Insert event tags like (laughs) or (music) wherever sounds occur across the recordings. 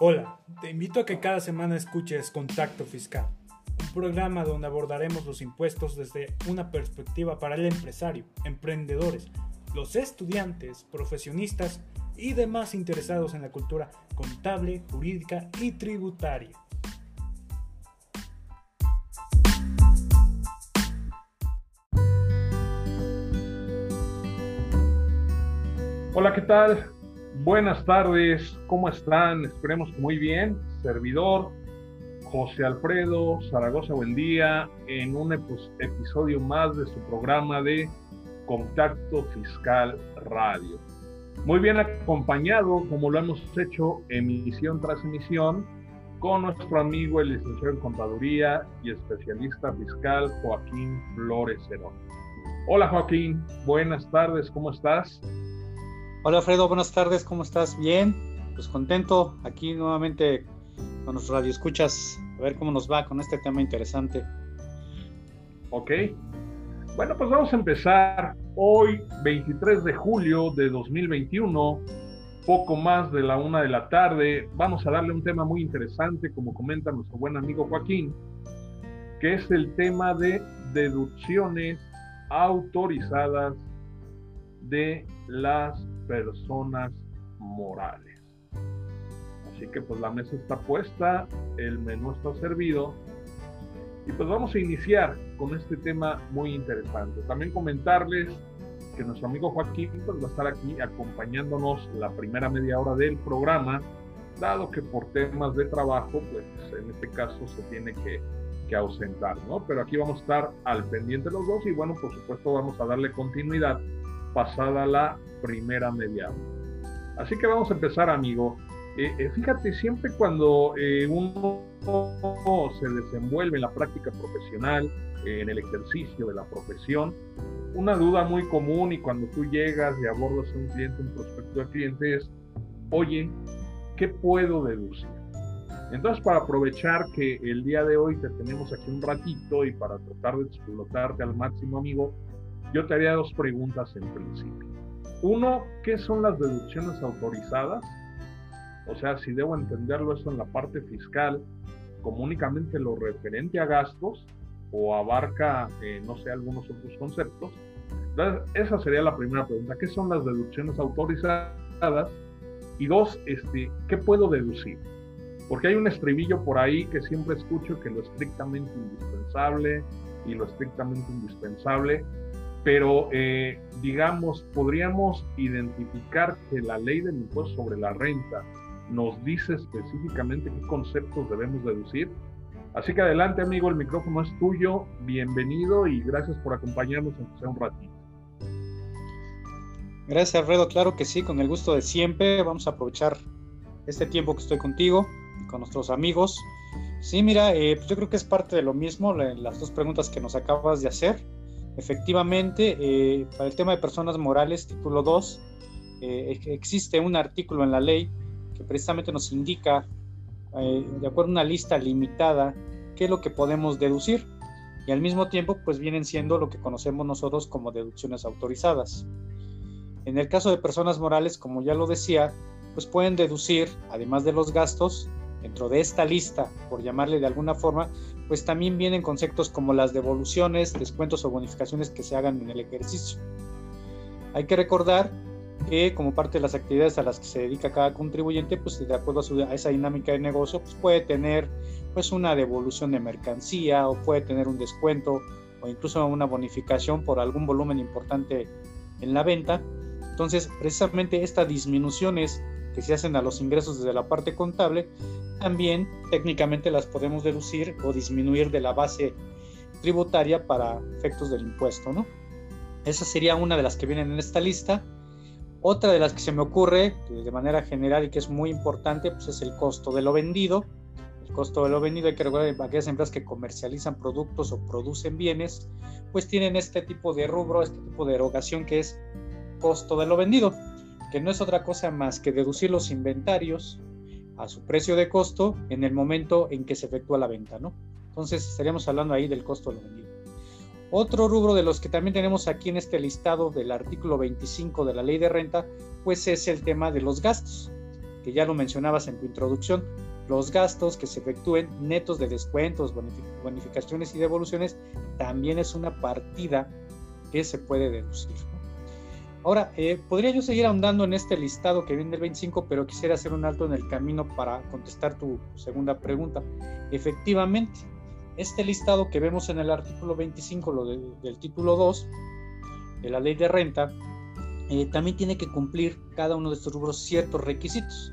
Hola, te invito a que cada semana escuches Contacto Fiscal, un programa donde abordaremos los impuestos desde una perspectiva para el empresario, emprendedores, los estudiantes, profesionistas y demás interesados en la cultura contable, jurídica y tributaria. Hola, ¿qué tal? Buenas tardes, ¿cómo están? Esperemos muy bien. Servidor José Alfredo Zaragoza, buen día, en un episodio más de su programa de Contacto Fiscal Radio. Muy bien acompañado, como lo hemos hecho emisión tras emisión, con nuestro amigo el licenciado en Contaduría y especialista fiscal Joaquín Flores Herón. Hola Joaquín, buenas tardes, ¿cómo estás? Hola Alfredo, buenas tardes, ¿cómo estás? Bien, pues contento aquí nuevamente con los radioescuchas, a ver cómo nos va con este tema interesante. Ok, bueno, pues vamos a empezar hoy, 23 de julio de 2021, poco más de la una de la tarde. Vamos a darle un tema muy interesante, como comenta nuestro buen amigo Joaquín, que es el tema de deducciones autorizadas de las personas morales. Así que pues la mesa está puesta, el menú está servido y pues vamos a iniciar con este tema muy interesante. También comentarles que nuestro amigo Joaquín pues, va a estar aquí acompañándonos la primera media hora del programa, dado que por temas de trabajo, pues en este caso se tiene que, que ausentar, ¿no? Pero aquí vamos a estar al pendiente los dos y bueno, por supuesto vamos a darle continuidad pasada la primera media. Así que vamos a empezar, amigo. Eh, eh, fíjate, siempre cuando eh, uno se desenvuelve en la práctica profesional, en el ejercicio de la profesión, una duda muy común y cuando tú llegas y abordas a un cliente, un prospecto de cliente es, oye, ¿qué puedo deducir? Entonces, para aprovechar que el día de hoy te tenemos aquí un ratito y para tratar de explotarte al máximo, amigo, yo te haría dos preguntas en principio. Uno, ¿qué son las deducciones autorizadas? O sea, si debo entenderlo eso en la parte fiscal como únicamente lo referente a gastos o abarca, eh, no sé, algunos otros conceptos. Entonces, esa sería la primera pregunta. ¿Qué son las deducciones autorizadas? Y dos, este, ¿qué puedo deducir? Porque hay un estribillo por ahí que siempre escucho que lo estrictamente indispensable y lo estrictamente indispensable pero eh, digamos, podríamos identificar que la ley del impuesto sobre la renta nos dice específicamente qué conceptos debemos deducir. Así que adelante, amigo, el micrófono es tuyo. Bienvenido y gracias por acompañarnos en sea un ratito. Gracias, Alfredo. Claro que sí, con el gusto de siempre. Vamos a aprovechar este tiempo que estoy contigo y con nuestros amigos. Sí, mira, eh, pues yo creo que es parte de lo mismo, las dos preguntas que nos acabas de hacer. Efectivamente, eh, para el tema de personas morales, título 2, eh, existe un artículo en la ley que precisamente nos indica, eh, de acuerdo a una lista limitada, qué es lo que podemos deducir. Y al mismo tiempo, pues vienen siendo lo que conocemos nosotros como deducciones autorizadas. En el caso de personas morales, como ya lo decía, pues pueden deducir, además de los gastos, dentro de esta lista, por llamarle de alguna forma, pues también vienen conceptos como las devoluciones, descuentos o bonificaciones que se hagan en el ejercicio. Hay que recordar que como parte de las actividades a las que se dedica cada contribuyente, pues de acuerdo a, esa dinámica de negocio, pues puede tener pues una devolución de mercancía o puede tener un descuento o incluso una bonificación por algún volumen importante en la venta. Entonces, precisamente estas disminuciones que se hacen a los ingresos desde la parte contable, también técnicamente las podemos deducir o disminuir de la base tributaria para efectos del impuesto, ¿no? Esa sería una de las que vienen en esta lista. Otra de las que se me ocurre de manera general y que es muy importante, pues es el costo de lo vendido. El costo de lo vendido, hay que recordar que aquellas empresas que comercializan productos o producen bienes, pues tienen este tipo de rubro, este tipo de erogación que es costo de lo vendido que no es otra cosa más que deducir los inventarios a su precio de costo en el momento en que se efectúa la venta, ¿no? Entonces estaríamos hablando ahí del costo de lo vendido. Otro rubro de los que también tenemos aquí en este listado del artículo 25 de la ley de renta, pues es el tema de los gastos, que ya lo mencionabas en tu introducción, los gastos que se efectúen netos de descuentos, bonificaciones y devoluciones también es una partida que se puede deducir. Ahora, eh, podría yo seguir ahondando en este listado que viene del 25, pero quisiera hacer un alto en el camino para contestar tu segunda pregunta. Efectivamente, este listado que vemos en el artículo 25, lo del título 2 de la ley de renta, eh, también tiene que cumplir cada uno de estos rubros ciertos requisitos.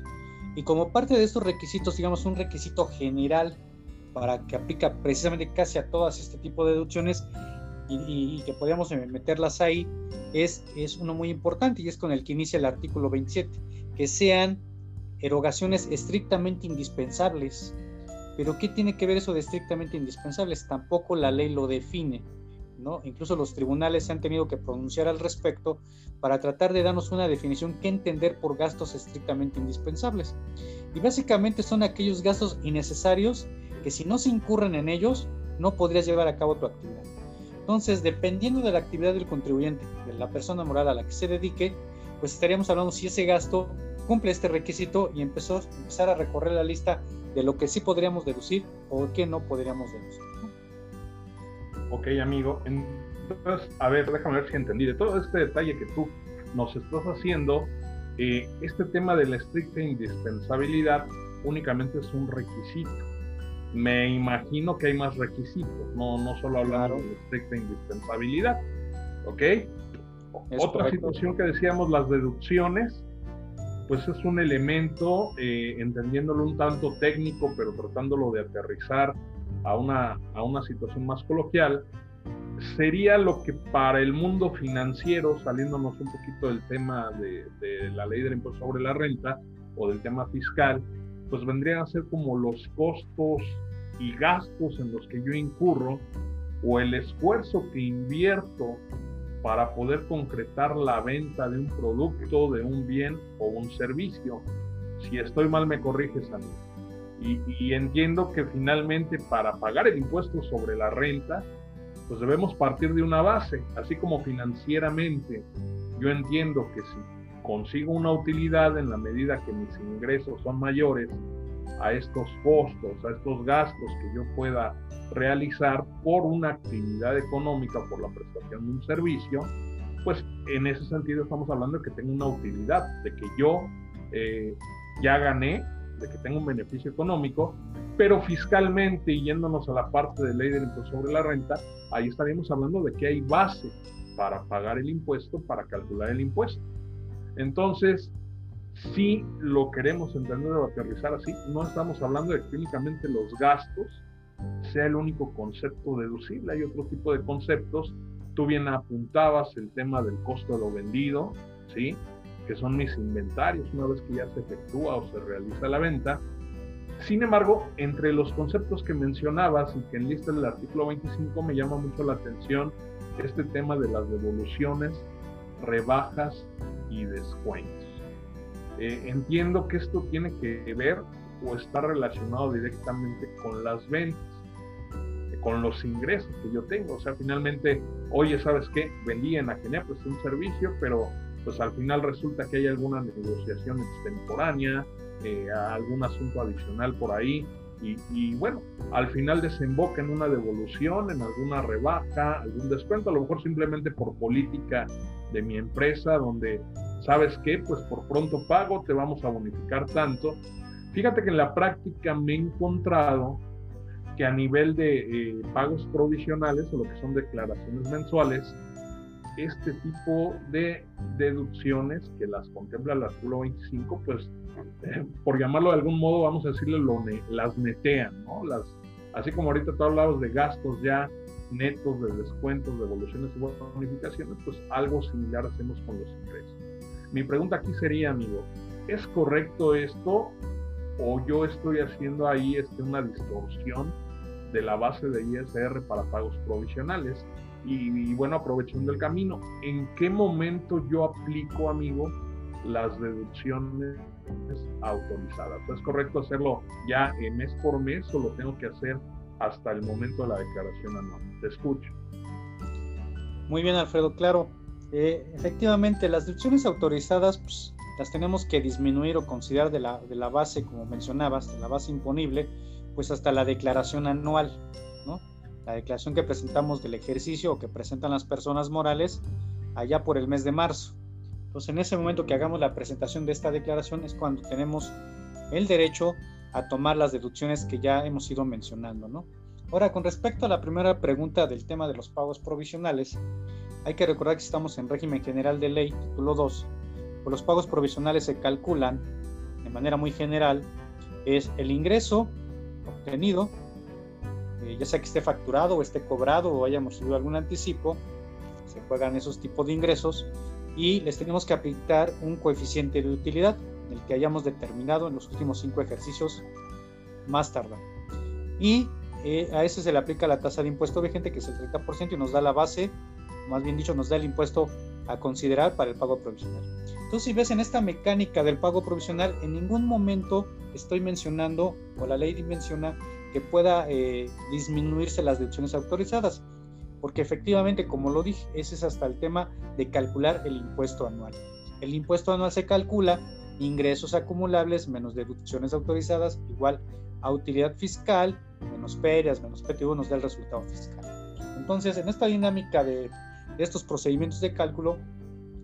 Y como parte de estos requisitos, digamos, un requisito general para que aplica precisamente casi a todas este tipo de deducciones y, que podamos meterlas ahí, es, es uno muy importante y es con el que inicia el artículo 27, que sean erogaciones estrictamente indispensables. Pero ¿qué tiene que ver eso de estrictamente indispensables? Tampoco la ley lo define. ¿no? Incluso los tribunales se han tenido que pronunciar al respecto para tratar de darnos una definición que entender por gastos estrictamente indispensables. Y básicamente son aquellos gastos innecesarios que si no se incurren en ellos, no podrías llevar a cabo tu actividad. Entonces, dependiendo de la actividad del contribuyente, de la persona moral a la que se dedique, pues estaríamos hablando si ese gasto cumple este requisito y empezó, empezar a recorrer la lista de lo que sí podríamos deducir o qué no podríamos deducir. Ok, amigo. Entonces, a ver, déjame ver si entendí. De todo este detalle que tú nos estás haciendo, eh, este tema de la estricta indispensabilidad únicamente es un requisito. Me imagino que hay más requisitos, no, no solo hablando de estricta indispensabilidad. ¿Ok? Otra situación que decíamos, las deducciones, pues es un elemento, eh, entendiéndolo un tanto técnico, pero tratándolo de aterrizar a una, a una situación más coloquial, sería lo que para el mundo financiero, saliéndonos un poquito del tema de, de, la ley del impuesto sobre la renta o del tema fiscal, pues vendrían a ser como los costos y gastos en los que yo incurro o el esfuerzo que invierto para poder concretar la venta de un producto, de un bien o un servicio. Si estoy mal, me corriges a mí. Y, entiendo que finalmente para pagar el impuesto sobre la renta, pues debemos partir de una base, así como financieramente yo entiendo que si consigo una utilidad en la medida que mis ingresos son mayores a estos costos, a estos gastos que yo pueda realizar por una actividad económica, por la prestación de un servicio, pues en ese sentido estamos hablando de que tengo una utilidad, de que yo eh, ya gané de que tenga un beneficio económico, pero fiscalmente, yéndonos a la parte de ley del impuesto sobre la renta, ahí estaríamos hablando de que hay base para pagar el impuesto, para calcular el impuesto. Entonces, si lo queremos entender o aterrizar así, no estamos hablando de que únicamente los gastos sea el único concepto deducible, hay otro tipo de conceptos. Tú bien apuntabas el tema del costo de lo vendido, ¿sí? que son mis inventarios una vez que ya se efectúa o se realiza la venta. Sin embargo, entre los conceptos que mencionabas y que enlista el artículo 25 me llama mucho la atención este tema de las devoluciones, rebajas y descuentos. Eh, entiendo que esto tiene que ver o está relacionado directamente con las ventas, con los ingresos que yo tengo. O sea, finalmente, oye, ¿sabes qué? Vendí en Agenea, pues un servicio, pero pues al final resulta que hay alguna negociación extemporánea, eh, algún asunto adicional por ahí, y, bueno, al final desemboca en una devolución, en alguna rebaja, algún descuento, a lo mejor simplemente por política de mi empresa, donde, ¿sabes qué? Pues por pronto pago, te vamos a bonificar tanto. Fíjate que en la práctica me he encontrado que a nivel de eh, pagos provisionales o lo que son declaraciones mensuales, este tipo de deducciones que las contempla el artículo 25, pues eh, por llamarlo de algún modo, vamos a decirle, lo las netean, ¿no? Las, así como ahorita tú hablabas de gastos ya netos, de descuentos, devoluciones y bonificaciones, pues algo similar hacemos con los ingresos. Mi pregunta aquí sería, amigo, ¿es correcto esto o yo estoy haciendo ahí este, una distorsión de la base de ISR para pagos provisionales? y, bueno, aprovechando el camino, ¿en qué momento yo aplico, amigo, las deducciones autorizadas? ¿Es correcto hacerlo ya mes por mes o lo tengo que hacer hasta el momento de la declaración anual? Te escucho. Muy bien, Alfredo, claro. Eh, efectivamente, las deducciones autorizadas pues, las tenemos que disminuir o considerar de la, de la base, como mencionabas, de la base imponible, pues hasta la declaración anual, ¿no? La declaración que presentamos del ejercicio o que presentan las personas morales allá por el mes de marzo. Entonces, en ese momento que hagamos la presentación de esta declaración es cuando tenemos el derecho a tomar las deducciones que ya hemos ido mencionando, ¿no? Ahora, con respecto a la primera pregunta del tema de los pagos provisionales, hay que recordar que estamos en régimen general de ley, título 2, pues los pagos provisionales se calculan de manera muy general, es el ingreso obtenido, eh, ya sea que esté facturado o esté cobrado o hayamos recibido algún anticipo, se juegan esos tipos de ingresos y les tenemos que aplicar un coeficiente de utilidad, el que hayamos determinado en los últimos cinco ejercicios más tarde. Y eh, a ese se le aplica la tasa de impuesto vigente, que es el 30%, y nos da la base, más bien dicho, nos da el impuesto a considerar para el pago provisional. Entonces, si ves en esta mecánica del pago provisional, en ningún momento estoy mencionando, o la ley menciona, que pueda eh, disminuirse las deducciones autorizadas, porque efectivamente, como lo dije, ese es hasta el tema de calcular el impuesto anual. El impuesto anual se calcula ingresos acumulables menos deducciones autorizadas igual a utilidad fiscal, menos ferias, menos PTU nos da el resultado fiscal. Entonces, en esta dinámica de, estos procedimientos de cálculo,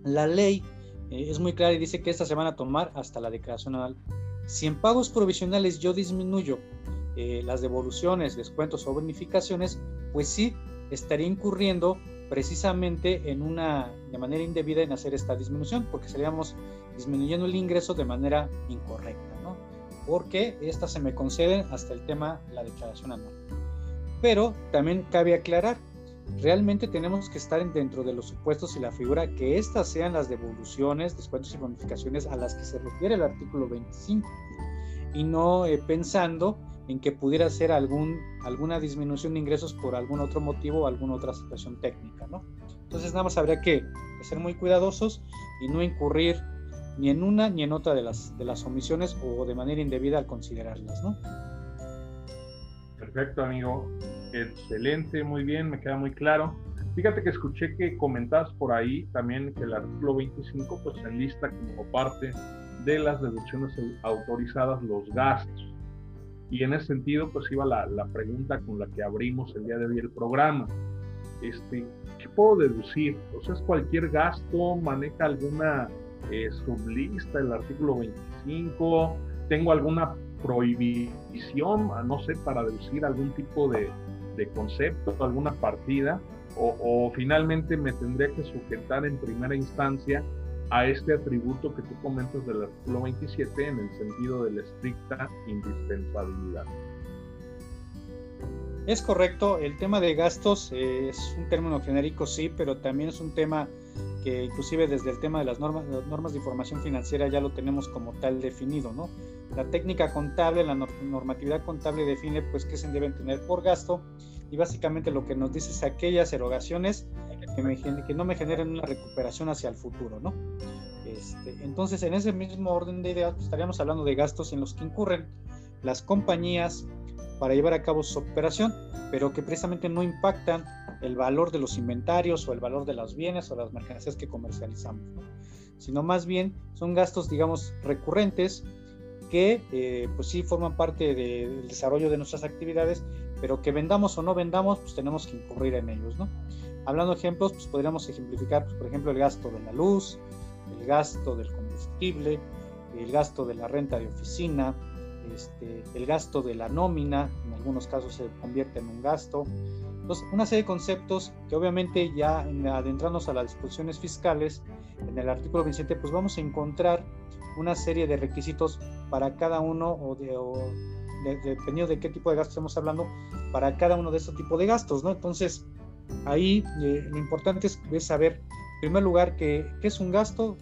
la ley eh, es muy clara y dice que estas se van a tomar hasta la declaración anual. Si en pagos provisionales yo disminuyo eh, las devoluciones, descuentos o bonificaciones, pues sí estaría incurriendo precisamente en una de manera indebida en hacer esta disminución, porque estaríamos disminuyendo el ingreso de manera incorrecta, ¿no? Porque estas se me conceden hasta el tema la declaración anual. Pero también cabe aclarar, realmente tenemos que estar dentro de los supuestos y la figura que estas sean las devoluciones, descuentos y bonificaciones a las que se refiere el artículo 25 y no eh, pensando en que pudiera ser algún, alguna disminución de ingresos por algún otro motivo o alguna otra situación técnica, ¿no? Entonces nada más habría que, ser muy cuidadosos y no incurrir ni en una ni en otra de las, de las omisiones o de manera indebida al considerarlas, ¿no? Perfecto, amigo. Excelente, muy bien, me queda muy claro. Fíjate que escuché que comentabas por ahí también que el artículo 25 pues enlista como parte de las deducciones autorizadas los gastos. Y en ese sentido pues iba la, la pregunta con la que abrimos el día de hoy el programa. Este, ¿Qué puedo deducir? O ¿es cualquier gasto? ¿Maneja alguna eh, sublista el artículo 25? ¿Tengo alguna prohibición, no sé, para deducir algún tipo de, de concepto, alguna partida, o, finalmente me tendría que sujetar en primera instancia a este atributo que tú comentas del artículo 27 en el sentido de la estricta indispensabilidad. Es correcto, el tema de gastos es un término genérico, sí, pero también es un tema que inclusive desde el tema de las normas, normas de información financiera ya lo tenemos como tal definido, ¿no? La técnica contable, la normatividad contable define pues qué se deben tener por gasto y básicamente lo que nos dice es aquellas erogaciones que, que no me generen una recuperación hacia el futuro, ¿no? Este, entonces, en ese mismo orden de ideas, pues, estaríamos hablando de gastos en los que incurren las compañías para llevar a cabo su operación, pero que precisamente no impactan el valor de los inventarios o el valor de los bienes o las mercancías que comercializamos, ¿no? sino más bien son gastos, digamos, recurrentes que eh, pues sí forman parte del desarrollo de nuestras actividades, pero que vendamos o no vendamos, pues tenemos que incurrir en ellos, ¿no? Hablando de ejemplos, pues podríamos ejemplificar, pues, por ejemplo, el gasto de la luz, el gasto del combustible, el gasto de la renta de oficina, este, el gasto de la nómina, en algunos casos se convierte en un gasto. Entonces, una serie de conceptos que obviamente ya adentrándonos a las disposiciones fiscales, en el artículo 27, pues vamos a encontrar una serie de requisitos para cada uno o, de, dependiendo de qué tipo de gastos estamos hablando, para cada uno de estos tipos de gastos, ¿no? Entonces, ahí eh, lo importante es, saber, en primer lugar, qué, es un gasto,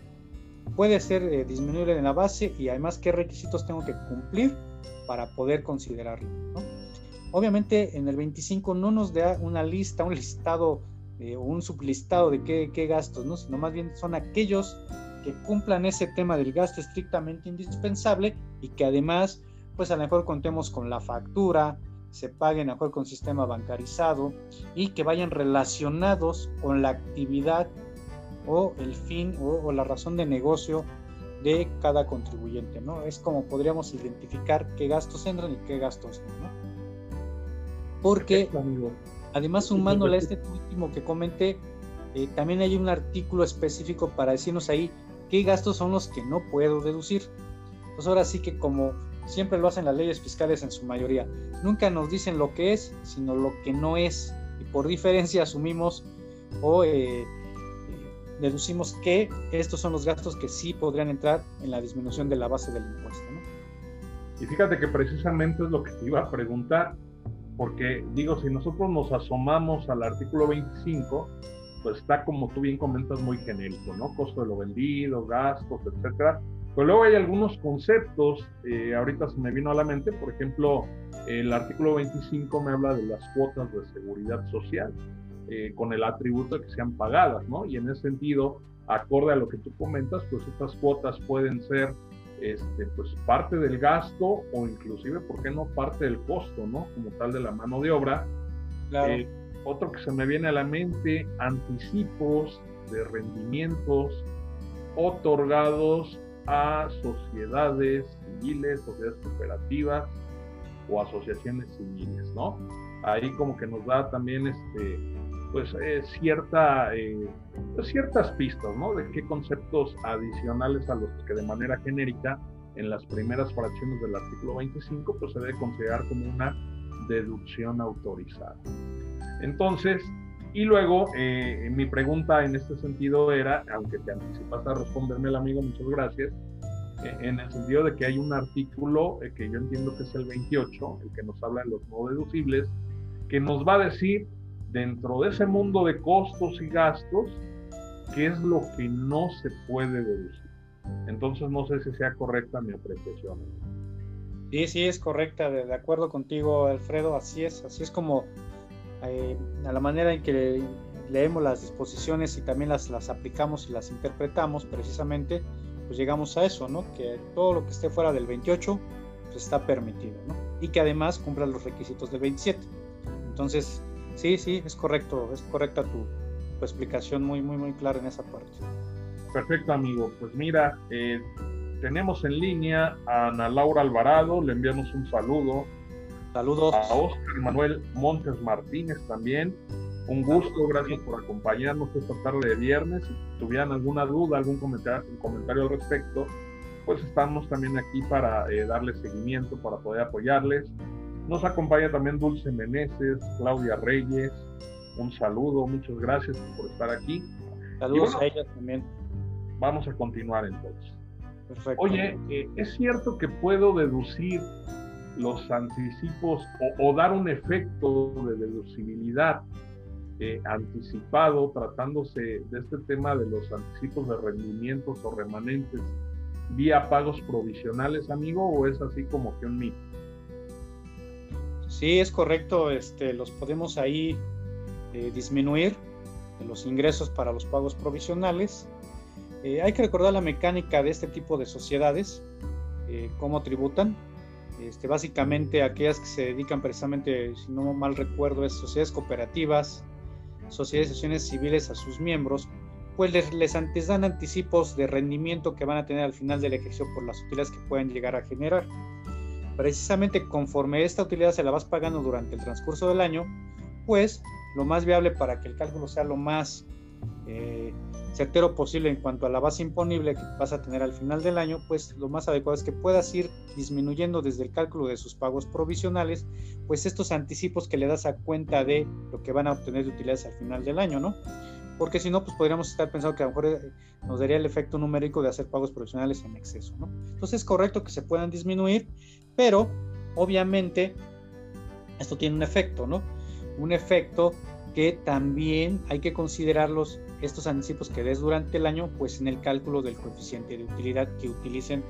puede ser eh, disminuible en la base y además qué requisitos tengo que cumplir para poder considerarlo. Obviamente en el 25 no nos da una lista, un listado eh, o un sublistado de qué, qué gastos, ¿no? sino más bien son aquellos que cumplan ese tema del gasto estrictamente indispensable y que además, pues a lo mejor contemos con la factura, se paguen a mejor con sistema bancarizado y que vayan relacionados con la actividad o el fin o, la razón de negocio de cada contribuyente, ¿no? Es como podríamos identificar qué gastos entran y qué gastos no, ¿no? Porque además sumándole a este último que comenté, eh, también hay un artículo específico para decirnos ahí qué gastos son los que no puedo deducir. Pues ahora sí que como siempre lo hacen las leyes fiscales en su mayoría, nunca nos dicen lo que es, sino lo que no es. Y por diferencia asumimos o eh, deducimos que estos son los gastos que sí podrían entrar en la disminución de la base del impuesto. Y fíjate que precisamente es lo que te iba a preguntar, porque digo, si nosotros nos asomamos al artículo 25, pues está como tú bien comentas muy genérico, ¿no? Costo de lo vendido, gastos, etcétera. Pero luego hay algunos conceptos, eh, ahorita se me vino a la mente, por ejemplo, el artículo 25 me habla de las cuotas de seguridad social. Eh, con el atributo de que sean pagadas, ¿no? Y en ese sentido, acorde a lo que tú comentas, pues estas cuotas pueden ser este, pues parte del gasto o inclusive, ¿por qué no parte del costo, ¿no? Como tal de la mano de obra. Eh, otro que se me viene a la mente, anticipos de rendimientos otorgados a sociedades civiles, sociedades cooperativas o asociaciones civiles, ¿no? Ahí como que nos da también este, pues eh, cierta, eh, pues, ciertas pistas, ¿no? De qué conceptos adicionales a los que de manera genérica en las primeras fracciones del artículo 25 pues se debe considerar como una deducción autorizada. Entonces, y luego eh, mi pregunta en este sentido era, aunque te anticipas a responderme el amigo, muchas gracias, en el sentido de que hay un artículo que yo entiendo que es el 28, el que nos habla de los no deducibles, que nos va a decir dentro de ese mundo de costos y gastos, ¿qué es lo que no se puede deducir? Entonces no sé si sea correcta mi apreciación. Sí, sí, es correcta, de, acuerdo contigo, Alfredo, así es, así es como eh, a la manera en que leemos las disposiciones y también las, aplicamos y las interpretamos precisamente, pues llegamos a eso, ¿no? Que todo lo que esté fuera del 28 pues está permitido, ¿no? Y que además cumpla los requisitos del 27. Entonces, Sí, sí, es correcto, es correcta tu, explicación, muy, muy, muy clara en esa parte. Perfecto, amigo. Pues mira, eh, tenemos en línea a Ana Laura Alvarado, le enviamos un saludo. Saludos. A Oscar Manuel Montes Martínez también. Un gusto, gracias por acompañarnos esta tarde de viernes. Si tuvieran alguna duda, algún comentario, comentario al respecto, pues estamos también aquí para eh, darles seguimiento, para poder apoyarles. Nos acompaña también Dulce Meneses, Claudia Reyes. Un saludo, muchas gracias por estar aquí. Saludos a ellas también. Vamos a continuar entonces. Perfecto. Oye, eh, ¿es cierto que puedo deducir los anticipos o, dar un efecto de deducibilidad eh, anticipado tratándose de este tema de los anticipos de rendimientos o remanentes vía pagos provisionales, amigo, o es así como que un mito? Sí, es correcto, este, los podemos ahí eh, disminuir los ingresos para los pagos provisionales. Eh, hay que recordar la mecánica de este tipo de sociedades, cómo tributan. Este, básicamente aquellas que se dedican precisamente, si no mal recuerdo, es sociedades cooperativas, sociedades y asociaciones civiles a sus miembros, pues les, les antes dan anticipos de rendimiento que van a tener al final del ejercicio por las utilidades que pueden llegar a generar. Precisamente conforme esta utilidad se la vas pagando durante el transcurso del año, pues lo más viable para que el cálculo sea lo más eh, certero posible en cuanto a la base imponible que vas a tener al final del año, pues lo más adecuado es que puedas ir disminuyendo desde el cálculo de sus pagos provisionales, pues estos anticipos que le das a cuenta de lo que van a obtener de utilidades al final del año, ¿no? porque si no, pues podríamos estar pensando que a lo mejor eh, nos daría el efecto numérico de hacer pagos provisionales en exceso, ¿no? Entonces es correcto que se puedan disminuir, pero obviamente esto tiene un efecto, ¿no? Un efecto que también hay que considerarlos estos anticipos que des durante el año, pues en el cálculo del coeficiente de utilidad que utilicen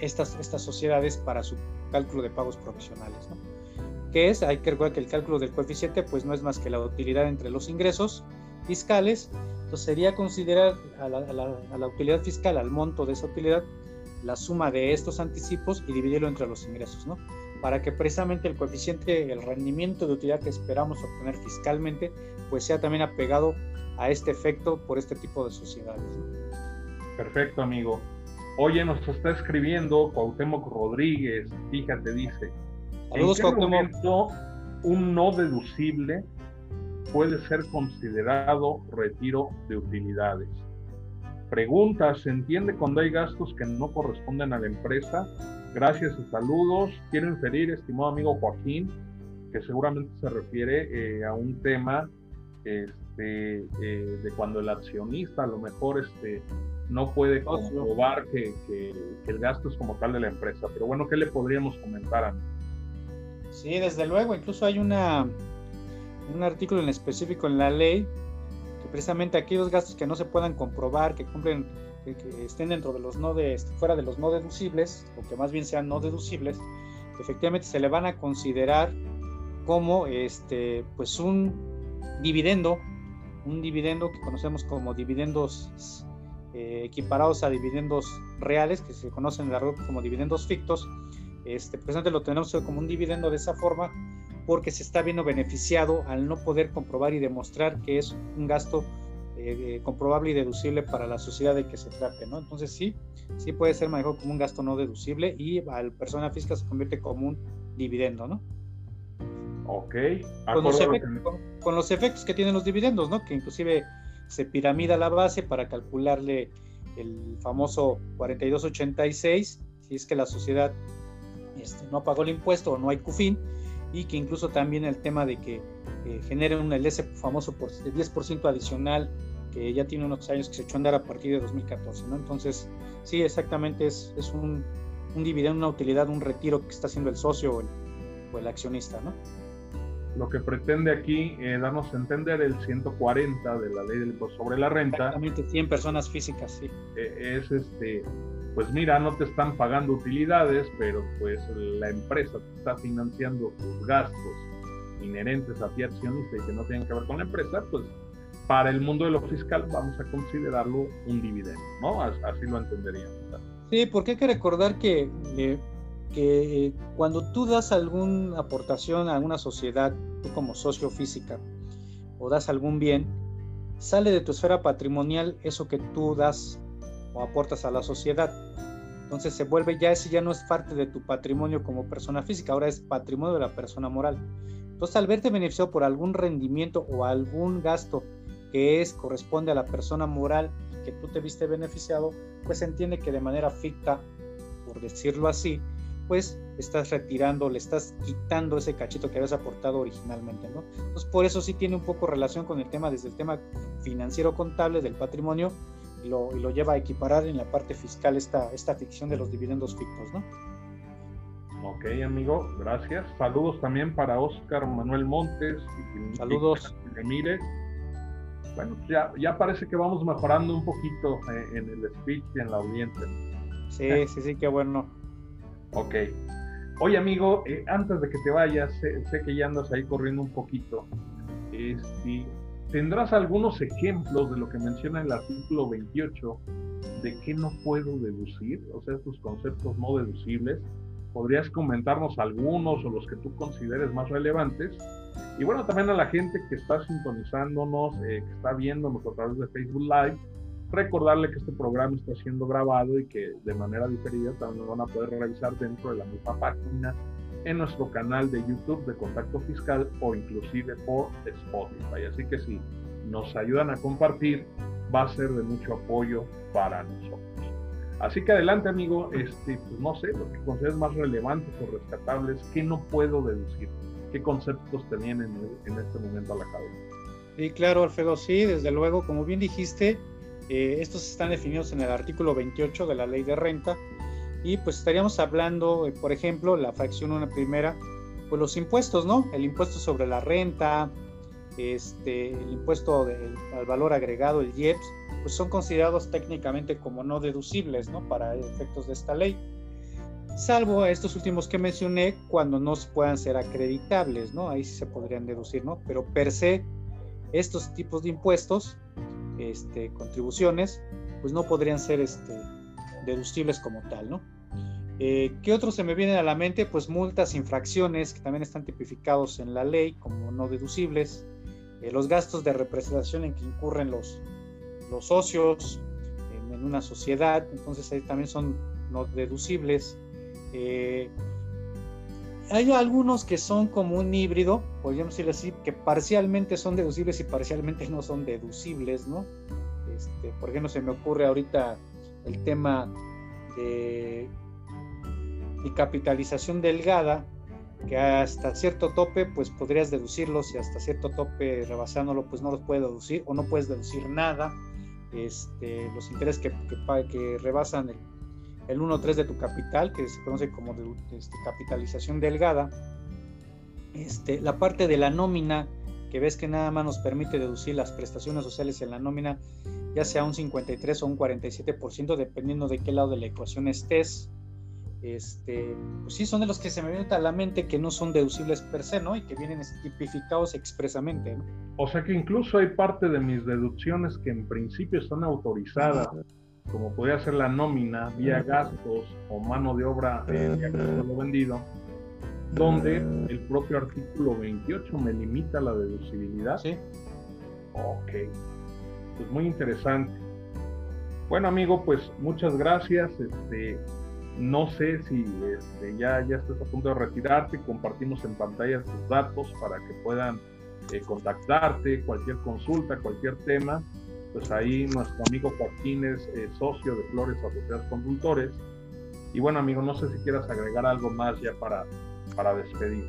estas, estas sociedades para su cálculo de pagos provisionales, ¿no? Que es, hay que recordar que el cálculo del coeficiente pues no es más que la utilidad entre los ingresos fiscales, entonces sería considerar a la, utilidad fiscal, al monto de esa utilidad, la suma de estos anticipos y dividirlo entre los ingresos, ¿no? Para que precisamente el coeficiente, el rendimiento de utilidad que esperamos obtener fiscalmente, pues sea también apegado a este efecto por este tipo de sociedades. Perfecto, amigo. Oye, nos está escribiendo Cuauhtémoc Rodríguez, fíjate, dice, Saludos, ¿en qué momento un no deducible puede ser considerado retiro de utilidades? Pregunta, ¿se entiende cuando hay gastos que no corresponden a la empresa? Gracias y saludos. Quiero inferir, estimado amigo Joaquín, que seguramente se refiere eh, a un tema este, eh, de cuando el accionista a lo mejor este, no puede comprobar que, que, el gasto es como tal de la empresa. Pero bueno, ¿qué le podríamos comentar a Sí, desde luego, incluso hay una, un artículo en específico en la ley que precisamente aquellos gastos que no se puedan comprobar, que cumplen, que, estén dentro de los no de, fuera de los no deducibles, o que más bien sean no deducibles, efectivamente se le van a considerar como este, pues un dividendo, un dividendo que conocemos como dividendos eh, equiparados a dividendos reales, que se conocen en la red como dividendos fictos, este, precisamente lo tenemos como un dividendo de esa forma porque se está viendo beneficiado al no poder comprobar y demostrar que es un gasto eh, comprobable y deducible para la sociedad de que se trate, ¿no? Entonces sí, sí puede ser manejado como un gasto no deducible y al persona física se convierte como un dividendo, ¿no? Ok. Con los, efectos, con los, efectos, que tienen los dividendos, ¿no? Que inclusive se piramida la base para calcularle el famoso 4286, si es que la sociedad este, no pagó el impuesto o no hay CUFIN, y que incluso también el tema de que eh, genere un el ese famoso por, 10% adicional que ya tiene unos años que se echó a andar a partir de 2014, ¿no? Entonces, sí, exactamente es, es un, un, dividendo, una utilidad, un retiro que está haciendo el socio o el, o el accionista, ¿no? Lo que pretende aquí eh, darnos a entender el 140 de la ley del impuesto sobre la renta. Exactamente, 100 personas físicas, sí. Eh, es este, pues mira, no te están pagando utilidades, pero pues la empresa te está financiando tus gastos inherentes a ti accionista y que no tienen que ver con la empresa, pues para el mundo de lo fiscal vamos a considerarlo un dividendo, ¿no? Así lo entenderíamos. Sí, porque hay que recordar que, eh, que cuando tú das alguna aportación a una sociedad, tú como socio física, o das algún bien, sale de tu esfera patrimonial eso que tú das o aportas a la sociedad. Entonces se vuelve ya ese ya no es parte de tu patrimonio como persona física, ahora es patrimonio de la persona moral. Entonces al verte beneficiado por algún rendimiento o algún gasto que es corresponde a la persona moral que tú te viste beneficiado, pues entiende que de manera ficta, por decirlo así, pues estás retirando, le estás quitando ese cachito que habías aportado originalmente, ¿no? Entonces por eso sí tiene un poco relación con el tema desde el tema financiero contable del patrimonio y lo, lleva a equiparar en la parte fiscal esta, esta ficción de los dividendos fictos, ¿no? Ok, amigo, gracias. Saludos también para Oscar Manuel Montes. Y Saludos. Mire. Bueno, ya, ya parece que vamos mejorando un poquito eh, en el speech y en la audiencia. Sí, sí, sí, qué bueno. Ok. Oye, amigo, eh, antes de que te vayas, sé, sé, que ya andas ahí corriendo un poquito. Este, tendrás algunos ejemplos de lo que menciona el artículo 28 de qué no puedo deducir, o sea, estos conceptos no deducibles. ¿Podrías comentarnos algunos o los que tú consideres más relevantes? Y bueno, también a la gente que está sintonizándonos, eh, que está viéndonos a través de Facebook Live, recordarle que este programa está siendo grabado y que de manera diferida también lo van a poder revisar dentro de la misma página en nuestro canal de YouTube de Contacto Fiscal o inclusive por Spotify. Así que si nos ayudan a compartir, va a ser de mucho apoyo para nosotros. Así que adelante, amigo, este, pues no sé, lo que consideres más relevantes o rescatables, ¿qué no puedo deducir? ¿Qué conceptos te vienen en, este momento a la cabeza? Sí, claro, Alfredo, sí, desde luego, como bien dijiste, eh, estos están definidos en el artículo 28 de la ley de renta y pues estaríamos hablando, eh, por ejemplo, la fracción una primera, pues los impuestos, ¿no? El impuesto sobre la renta, este, el impuesto al valor agregado, el IEPS, pues son considerados técnicamente como no deducibles, ¿no? Para efectos de esta ley. Salvo estos últimos que mencioné, cuando no puedan ser acreditables, ¿no? Ahí sí se podrían deducir, ¿no? Pero per se, estos tipos de impuestos, este, contribuciones, pues no podrían ser este, deducibles como tal, ¿no? Eh, ¿Qué otros se me vienen a la mente? Pues multas, infracciones, que también están tipificados en la ley como no deducibles, eh, los gastos de representación en que incurren los, los socios, en, una sociedad, entonces ahí también son no deducibles. Eh, hay algunos que son como un híbrido, podríamos decir así, que parcialmente son deducibles y parcialmente (laughs) no son deducibles, ¿no? Este, por ejemplo, se me ocurre ahorita el tema de, de capitalización delgada, que hasta cierto tope pues podrías deducirlos y hasta cierto tope rebasándolo pues no los puedes deducir o no puedes deducir nada. Este, los intereses que, que, que rebasan el, el 1.3 de tu capital, que se conoce como de, este, capitalización delgada. Este, la parte de la nómina, que ves que nada más nos permite deducir las prestaciones sociales en la nómina, ya sea un 53 o un 47%, dependiendo de qué lado de la ecuación estés este, pues sí, son de los que se me vienen a la mente que no son deducibles per se, ¿no? Y que vienen tipificados expresamente, ¿no? O sea que incluso hay parte de mis deducciones que en principio están autorizadas, como podría ser la nómina, vía gastos o mano de obra eh, vía lo vendido, donde el propio artículo 28 me limita la deducibilidad. Sí. Ok, pues muy interesante. Bueno, amigo, pues muchas gracias. Este, no sé si este, ya, ya estás a punto de retirarte, compartimos en pantalla tus datos para que puedan eh, contactarte, cualquier consulta, cualquier tema. Pues ahí nuestro amigo Joaquín es eh, socio de Flores Asociados Consultores. Y bueno, amigo, no sé si quieras agregar algo más ya para, para despedir.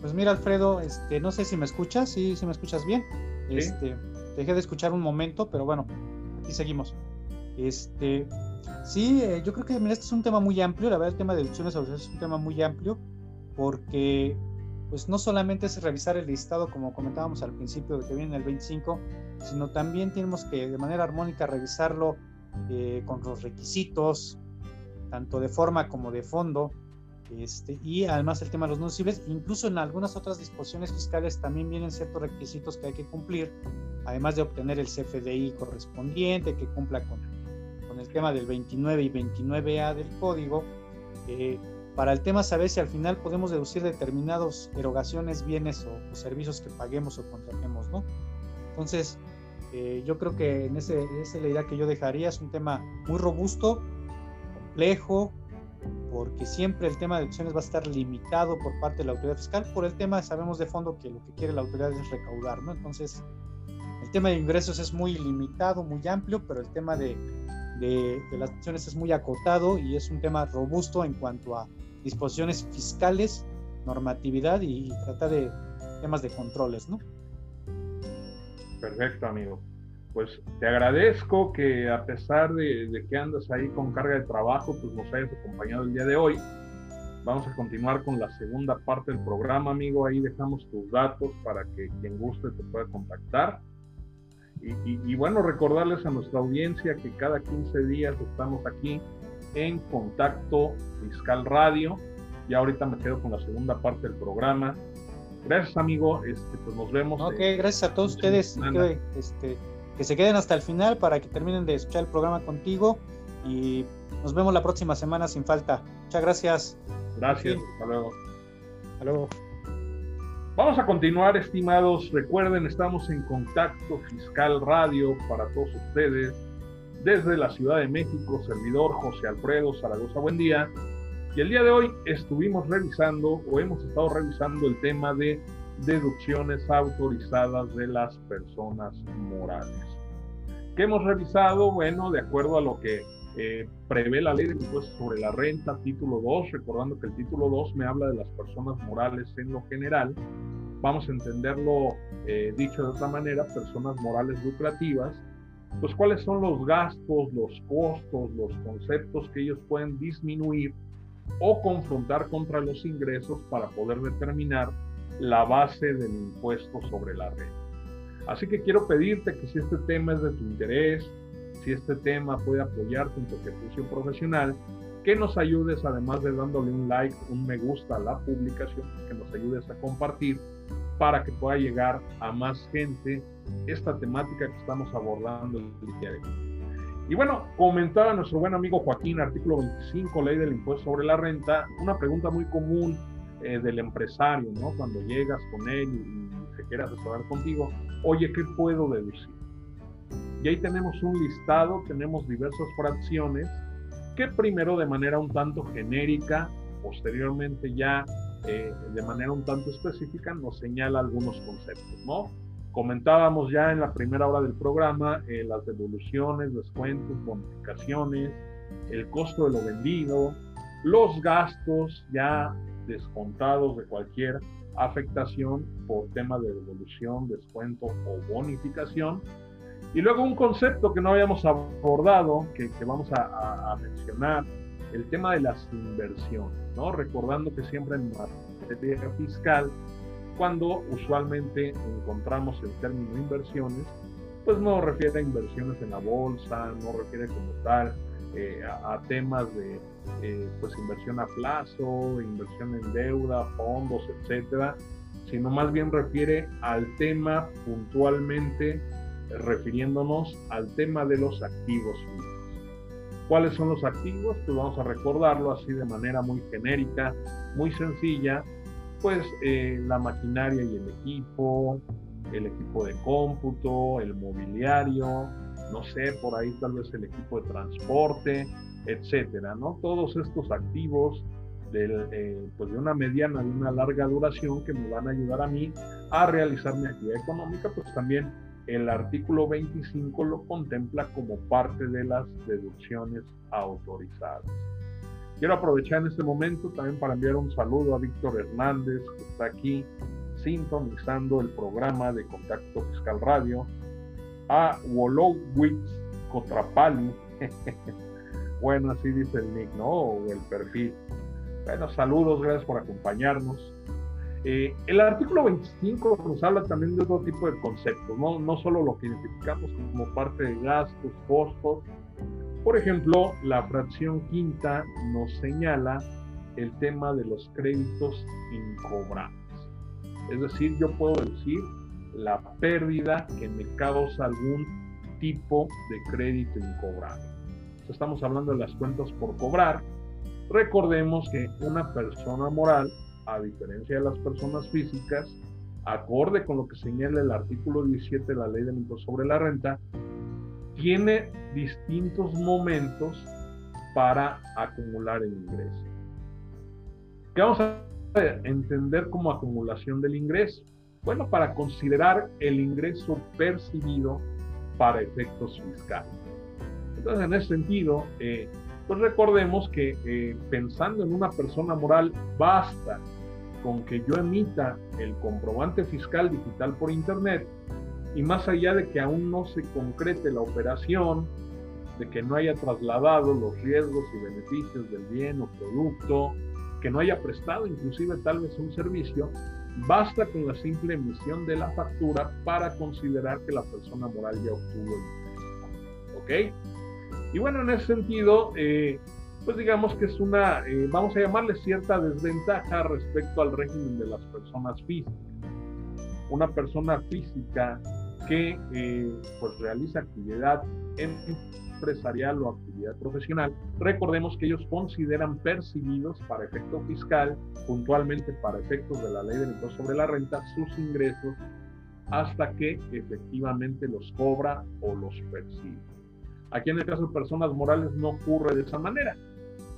Pues mira, Alfredo, este, no sé si me escuchas, sí, si me escuchas bien. Este, dejé de escuchar un momento, pero bueno, aquí seguimos. Este, Sí, eh, yo creo que este es un tema muy amplio, la verdad el tema de deducciones es un tema muy amplio porque pues no solamente es revisar el listado como comentábamos al principio de que viene el 25, sino también tenemos que de manera armónica revisarlo eh, con los requisitos, tanto de forma como de fondo, este, y además el tema de los no civiles, incluso en algunas otras disposiciones fiscales también vienen ciertos requisitos que hay que cumplir, además de obtener el CFDI correspondiente, que cumpla con el tema del 29 y 29A del código, eh, para el tema saber si al final podemos deducir determinados erogaciones, bienes o, servicios que paguemos o contratemos, ¿no? Entonces, eh, yo creo que en ese, esa es la idea que yo dejaría, es un tema muy robusto, complejo, porque siempre el tema de deducciones va a estar limitado por parte de la autoridad fiscal. Por el tema sabemos de fondo que lo que quiere la autoridad es recaudar, ¿no? Entonces, el tema de ingresos es muy limitado, muy amplio, pero el tema de de, las acciones es muy acotado y es un tema robusto en cuanto a disposiciones fiscales, normatividad y, trata de temas de controles, ¿no? Perfecto, amigo. Pues te agradezco que a pesar de, de, que andas ahí con carga de trabajo, pues nos hayas acompañado el día de hoy. Vamos a continuar con la segunda parte del programa, amigo. Ahí dejamos tus datos para que quien guste te pueda contactar. Y, bueno, recordarles a nuestra audiencia que cada 15 días estamos aquí en Contacto Fiscal Radio. Y ahorita me quedo con la segunda parte del programa. Gracias, amigo. Este, pues nos vemos. Ok, gracias a todos ustedes que, este, que se queden hasta el final para que terminen de escuchar el programa contigo. Y nos vemos la próxima semana sin falta. Muchas gracias. Gracias. Hasta luego. Hasta luego. Vamos a continuar, estimados. Recuerden, estamos en Contacto Fiscal Radio para todos ustedes. Desde la Ciudad de México, servidor José Alfredo Zaragoza, buen día. Y el día de hoy estuvimos revisando o hemos estado revisando el tema de deducciones autorizadas de las personas morales. ¿Qué hemos revisado? Bueno, de acuerdo a lo que eh, prevé la ley de impuestos sobre la renta, título 2, recordando que el título 2 me habla de las personas morales en lo general. Vamos a entenderlo eh, dicho de otra manera, personas morales lucrativas. Pues cuáles son los gastos, los costos, los conceptos que ellos pueden disminuir o confrontar contra los ingresos para poder determinar la base del impuesto sobre la renta. Así que quiero pedirte que si este tema es de tu interés, si este tema puede apoyarte en tu ejecución profesional, que nos ayudes, además de dándole un like, un me gusta a la publicación, que nos ayudes a compartir para que pueda llegar a más gente esta temática que estamos abordando el día de hoy. Y bueno, comentaba nuestro buen amigo Joaquín, artículo 25, ley del impuesto sobre la renta, una pregunta muy común eh, del empresario, ¿no? Cuando llegas con él y, y se quiere asesorar contigo, oye, ¿qué puedo deducir? Y ahí tenemos un listado, tenemos diversas fracciones que primero de manera un tanto genérica, posteriormente ya eh, de manera un tanto específica nos señala algunos conceptos, ¿no? Comentábamos ya en la primera hora del programa eh, las devoluciones, descuentos, bonificaciones, el costo de lo vendido, los gastos ya descontados de cualquier afectación por tema de devolución, descuento o bonificación. Y luego un concepto que no habíamos abordado, que, vamos a, mencionar, el tema de las inversiones, ¿no? Recordando que siempre en materia fiscal, cuando usualmente encontramos el término inversiones, pues no refiere a inversiones en la bolsa, no refiere como tal eh, a, temas de eh, pues inversión a plazo, inversión en deuda, fondos, etcétera, sino más bien refiere al tema puntualmente refiriéndonos al tema de los activos fijos. ¿Cuáles son los activos? Pues vamos a recordarlo así de manera muy genérica, muy sencilla, pues eh, la maquinaria y el equipo, el equipo de cómputo, el mobiliario, no sé, por ahí tal vez el equipo de transporte, etcétera, ¿no? Todos estos activos eh, pues de una mediana y una larga duración que me van a ayudar a mí a realizar mi actividad económica, pues también el artículo 25 lo contempla como parte de las deducciones autorizadas. Quiero aprovechar en este momento también para enviar un saludo a Víctor Hernández, que está aquí sintonizando el programa de Contacto Fiscal Radio, a Wolowitz Cotrapali, (laughs) bueno, así dice el nick, ¿no? O el perfil. Bueno, saludos, gracias por acompañarnos. Eh, el artículo 25 nos habla también de otro tipo de conceptos, ¿no? no solo lo que identificamos como parte de gastos, costos. Por ejemplo, la fracción quinta nos señala el tema de los créditos incobrables. Es decir, yo puedo decir la pérdida que me causa algún tipo de crédito incobrable. Estamos hablando de las cuentas por cobrar. Recordemos que una persona moral a diferencia de las personas físicas, acorde con lo que señala el artículo 17 de la ley del impuesto sobre la renta, tiene distintos momentos para acumular el ingreso. ¿Qué vamos a entender como acumulación del ingreso? Bueno, para considerar el ingreso percibido para efectos fiscales. Entonces, en ese sentido, eh, pues recordemos que eh, pensando en una persona moral, basta con que yo emita el comprobante fiscal digital por Internet y más allá de que aún no se concrete la operación, de que no haya trasladado los riesgos y beneficios del bien o producto, que no haya prestado inclusive tal vez un servicio, basta con la simple emisión de la factura para considerar que la persona moral ya obtuvo el ¿Ok? Y bueno, en ese sentido, eh, pues digamos que es una, eh, vamos a llamarle cierta desventaja respecto al régimen de las personas físicas. Una persona física que eh, pues realiza actividad empresarial o actividad profesional, recordemos que ellos consideran percibidos para efecto fiscal, puntualmente para efectos de la ley del impuesto sobre la renta, sus ingresos hasta que efectivamente los cobra o los percibe. Aquí en el caso de personas morales no ocurre de esa manera.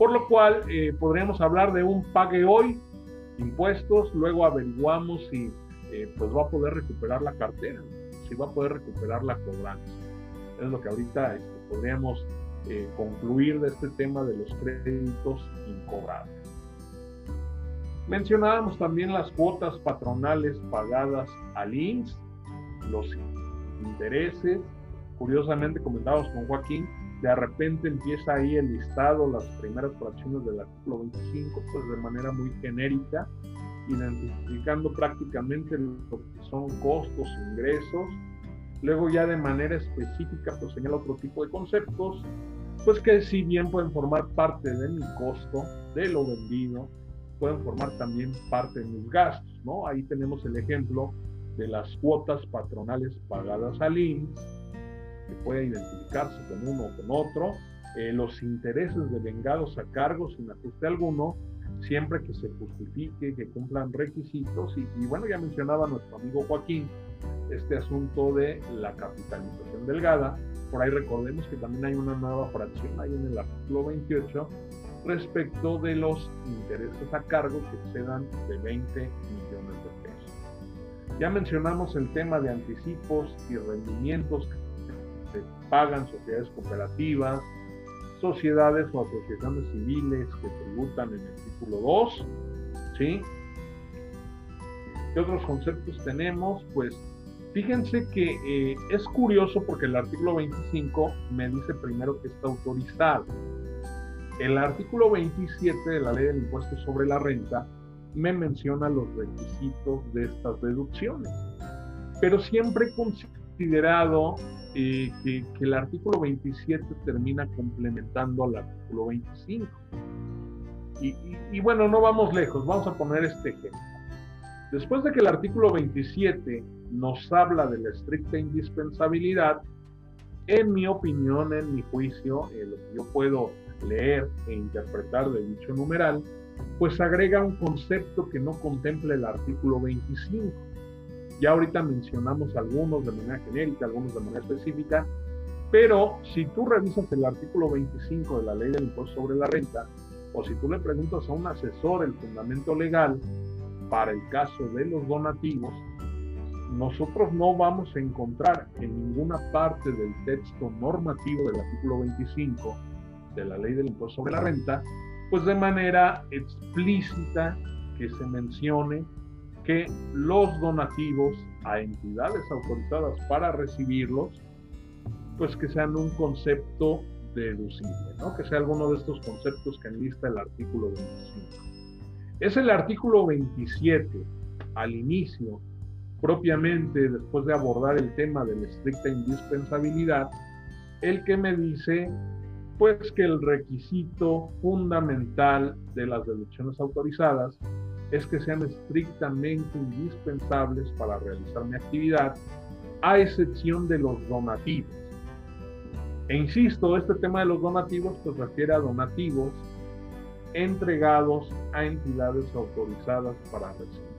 Por lo cual eh, podríamos hablar de un pague hoy, impuestos, luego averiguamos si eh, pues va a poder recuperar la cartera, si va a poder recuperar la cobranza. Es lo que ahorita este, podríamos eh, concluir de este tema de los créditos incobrables. Mencionábamos también las cuotas patronales pagadas al INSS, los intereses. Curiosamente comentábamos con Joaquín de repente empieza ahí el listado, las primeras fracciones del artículo 25, pues de manera muy genérica, identificando prácticamente lo que son costos, ingresos. Luego ya de manera específica, pues señala otro tipo de conceptos, pues que si bien pueden formar parte de mi costo, de lo vendido, pueden formar también parte de mis gastos, ¿no? Ahí tenemos el ejemplo de las cuotas patronales pagadas al INSS, puede identificarse con uno o con otro, eh, los intereses devengados a cargo sin ajuste alguno, siempre que se justifique, que cumplan requisitos. Y, bueno, ya mencionaba nuestro amigo Joaquín este asunto de la capitalización delgada, por ahí recordemos que también hay una nueva fracción ahí en el artículo 28 respecto de los intereses a cargo que excedan de 20 millones de pesos. Ya mencionamos el tema de anticipos y rendimientos que pagan sociedades cooperativas, sociedades o asociaciones civiles que tributan en el título 2, ¿sí? ¿Qué otros conceptos tenemos? Pues fíjense que eh, es curioso porque el artículo 25 me dice primero que está autorizado. El artículo 27 de la ley del impuesto sobre la renta me menciona los requisitos de estas deducciones, pero siempre considerado eh, que, el artículo 27 termina complementando al artículo 25. y bueno, no vamos lejos, vamos a poner este ejemplo. Después de que el artículo 27 nos habla de la estricta indispensabilidad, en mi opinión, en mi juicio, lo que yo puedo leer e interpretar de dicho numeral, pues agrega un concepto que no contempla el artículo 25. Ya ahorita mencionamos algunos de manera genérica, algunos de manera específica, pero si tú revisas el artículo 25 de la ley del impuesto sobre la renta, o si tú le preguntas a un asesor el fundamento legal, para el caso de los donativos, nosotros no vamos a encontrar en ninguna parte del texto normativo del artículo 25 de la ley del impuesto sobre la renta, pues de manera explícita que se mencione que los donativos a entidades autorizadas para recibirlos, pues que sean un concepto deducible, ¿no? que sea alguno de estos conceptos que enlista el artículo 25. Es el artículo 27, al inicio, propiamente después de abordar el tema de la estricta indispensabilidad, el que me dice pues que el requisito fundamental de las deducciones autorizadas es que sean estrictamente indispensables para realizar mi actividad, a excepción de los donativos. E insisto, este tema de los donativos pues refiere a donativos entregados a entidades autorizadas para recibir.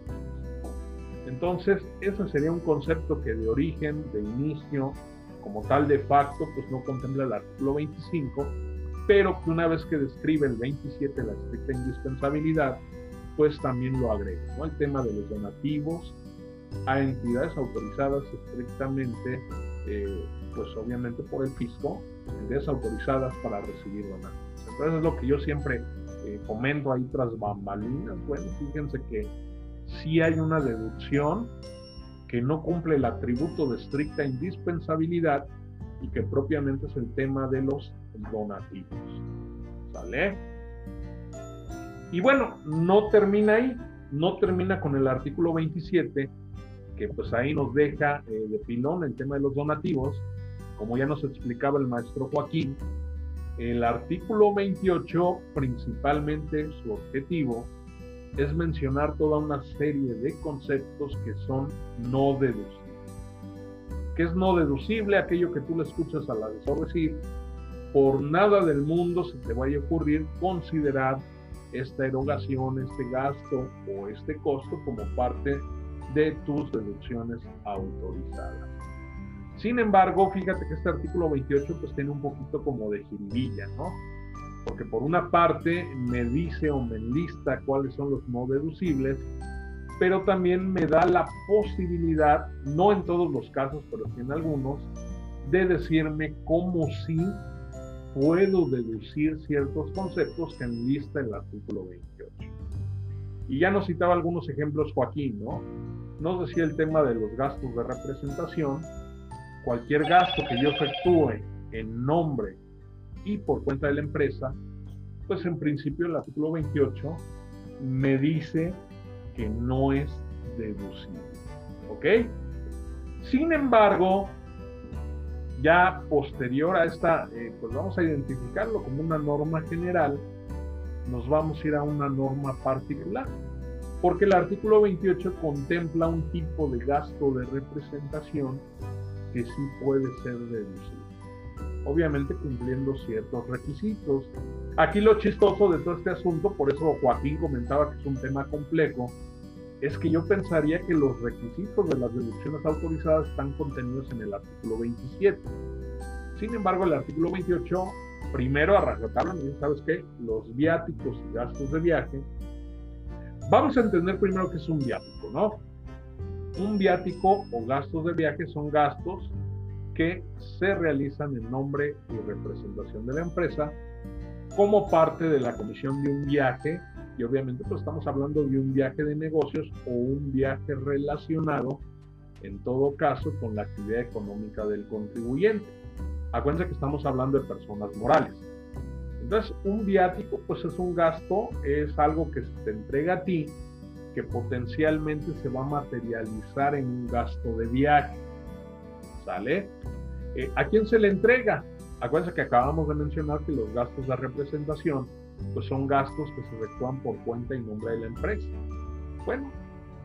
Entonces, ese sería un concepto que de origen, de inicio, como tal de facto, pues no contempla el artículo 25, pero que una vez que describe el 27 la estricta indispensabilidad, pues también lo agrega, ¿no? El tema de los donativos a entidades autorizadas estrictamente, eh, pues obviamente por el fisco, entidades autorizadas para recibir donativos. Entonces es lo que yo siempre eh, comento ahí tras bambalinas, bueno, fíjense que si hay una deducción que no cumple el atributo de estricta indispensabilidad y que propiamente es el tema de los donativos. ¿Sale? Y bueno, no termina ahí, no termina con el artículo 27, que pues ahí nos deja eh, de pilón el tema de los donativos, como ya nos explicaba el maestro Joaquín, el artículo 28, principalmente su objetivo, es mencionar toda una serie de conceptos que son no deducibles. ¿Qué es no deducible? Aquello que tú le escuchas al asesor decir, por nada del mundo se te vaya a ocurrir considerar esta erogación, este gasto o este costo como parte de tus deducciones autorizadas. Sin embargo, fíjate que este artículo 28 pues tiene un poquito como de jiribilla, ¿no? Porque por una parte me dice o me enlista cuáles son los no deducibles, pero también me da la posibilidad, no en todos los casos, pero sí en algunos, de decirme cómo sí puedo deducir ciertos conceptos que enlista el artículo 28. Y ya nos citaba algunos ejemplos Joaquín, ¿no? Nos decía el tema de los gastos de representación, cualquier gasto que yo efectúe en nombre y por cuenta de la empresa, pues en principio el artículo 28 me dice que no es deducible. ¿Ok? Sin embargo, ya posterior a esta, eh, pues vamos a identificarlo como una norma general, nos vamos a ir a una norma particular, porque el artículo 28 contempla un tipo de gasto de representación que sí puede ser deducible. Obviamente cumpliendo ciertos requisitos. Aquí lo chistoso de todo este asunto, por eso Joaquín comentaba que es un tema complejo, es que yo pensaría que los requisitos de las deducciones autorizadas están contenidos en el artículo 27. Sin embargo, el artículo 28, primero a rajatabla, ¿sabes qué? Los viáticos y gastos de viaje. Vamos a entender primero qué es un viático, ¿no? Un viático o gastos de viaje son gastos que se realizan en nombre y representación de la empresa como parte de la comisión de un viaje y obviamente pues estamos hablando de un viaje de negocios o un viaje relacionado en todo caso con la actividad económica del contribuyente. Acuérdense que estamos hablando de personas morales. Entonces, un viático pues es un gasto, es algo que se te entrega a ti que potencialmente se va a materializar en un gasto de viaje. ¿Sale? Eh, ¿A quién se le entrega? Acuérdense que acabamos de mencionar que los gastos de representación pues son gastos que se efectúan por cuenta y nombre de la empresa. Bueno,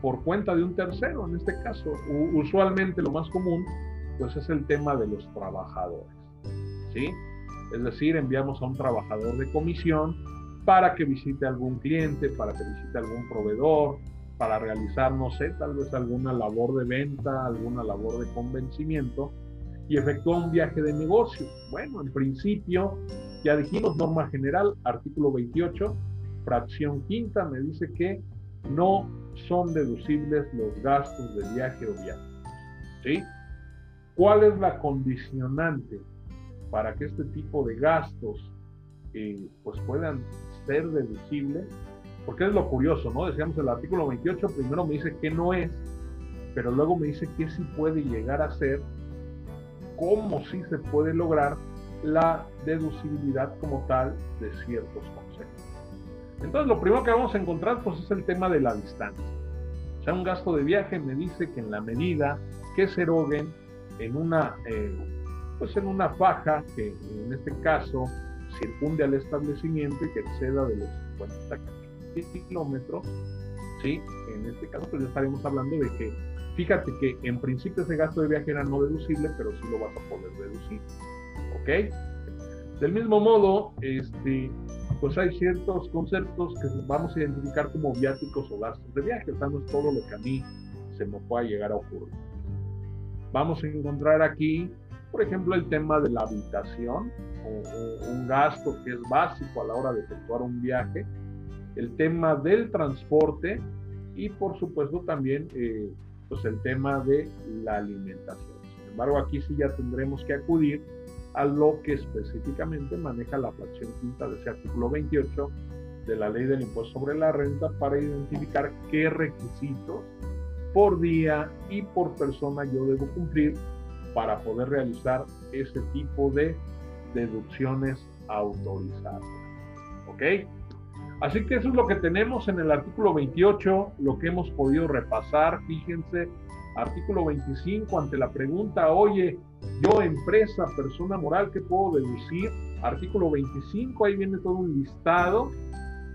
por cuenta de un tercero en este caso. usualmente lo más común pues es el tema de los trabajadores. ¿Sí? Es decir, enviamos a un trabajador de comisión para que visite algún cliente, para que visite algún proveedor, para realizar, no sé, tal vez alguna labor de venta, alguna labor de convencimiento y efectúa un viaje de negocio. Bueno, en principio, ya dijimos, norma general, artículo 28, fracción quinta, me dice que no son deducibles los gastos de viaje o viaje. ¿Sí? ¿Cuál es la condicionante para que este tipo de gastos eh, pues puedan ser deducibles? Porque es lo curioso, ¿no? Decíamos el artículo 28, primero me dice que no es, pero luego me dice que sí puede llegar a ser cómo sí se puede lograr la deducibilidad como tal de ciertos conceptos. Entonces, lo primero que vamos a encontrar pues, es el tema de la distancia. O sea, un gasto de viaje me dice que en la medida que se eroguen en una, eh, pues en una faja que en este caso circunde al establecimiento y que exceda de los 50 kilómetros, ¿sí? en este caso pues ya estaremos hablando de que Fíjate que en principio ese gasto de viaje era no deducible, pero sí lo vas a poder deducir. ¿Ok? Del mismo modo, este, pues hay ciertos conceptos que vamos a identificar como viáticos o gastos de viaje. O sea, no es todo lo que a mí se me pueda llegar a ocurrir. Vamos a encontrar aquí, por ejemplo, el tema de la habitación, o, un gasto que es básico a la hora de efectuar un viaje. El tema del transporte y, por supuesto, también eh, pues el tema de la alimentación. Sin embargo, aquí sí ya tendremos que acudir a lo que específicamente maneja la fracción quinta de ese artículo 28 de la ley del impuesto sobre la renta para identificar qué requisitos por día y por persona yo debo cumplir para poder realizar ese tipo de deducciones autorizadas. ¿Ok? Así que eso es lo que tenemos en el artículo 28, lo que hemos podido repasar. Fíjense, artículo 25, ante la pregunta, oye, yo empresa, persona moral, ¿qué puedo deducir? Artículo 25, ahí viene todo un listado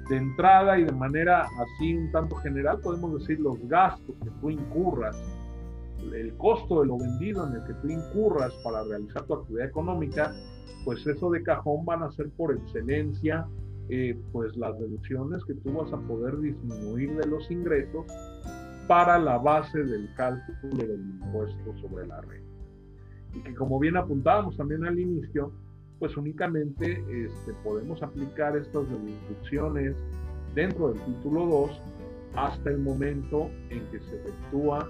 de entrada y de manera así un tanto general podemos decir los gastos que tú incurras, el costo de lo vendido en el que tú incurras para realizar tu actividad económica, pues eso de cajón van a ser por excelencia eh, pues las deducciones que tú vas a poder disminuir de los ingresos para la base del cálculo del impuesto sobre la renta. Y que como bien apuntábamos también al inicio, pues únicamente este, podemos aplicar estas deducciones dentro del título 2 hasta el momento en que se efectúa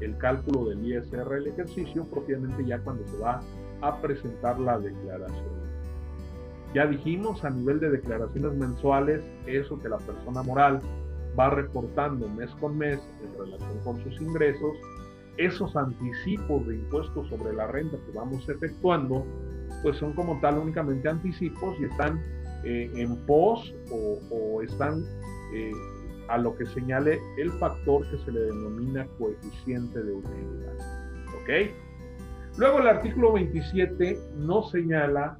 el cálculo del ISR del ejercicio, propiamente ya cuando se va a presentar la declaración ya dijimos a nivel de declaraciones mensuales, eso que la persona moral va reportando mes con mes en relación con sus ingresos, esos anticipos de impuestos sobre la renta que vamos efectuando, pues son como tal únicamente anticipos y están eh, en pos o, están eh, a lo que señale el factor que se le denomina coeficiente de utilidad. ¿Ok? Luego el artículo 27 no señala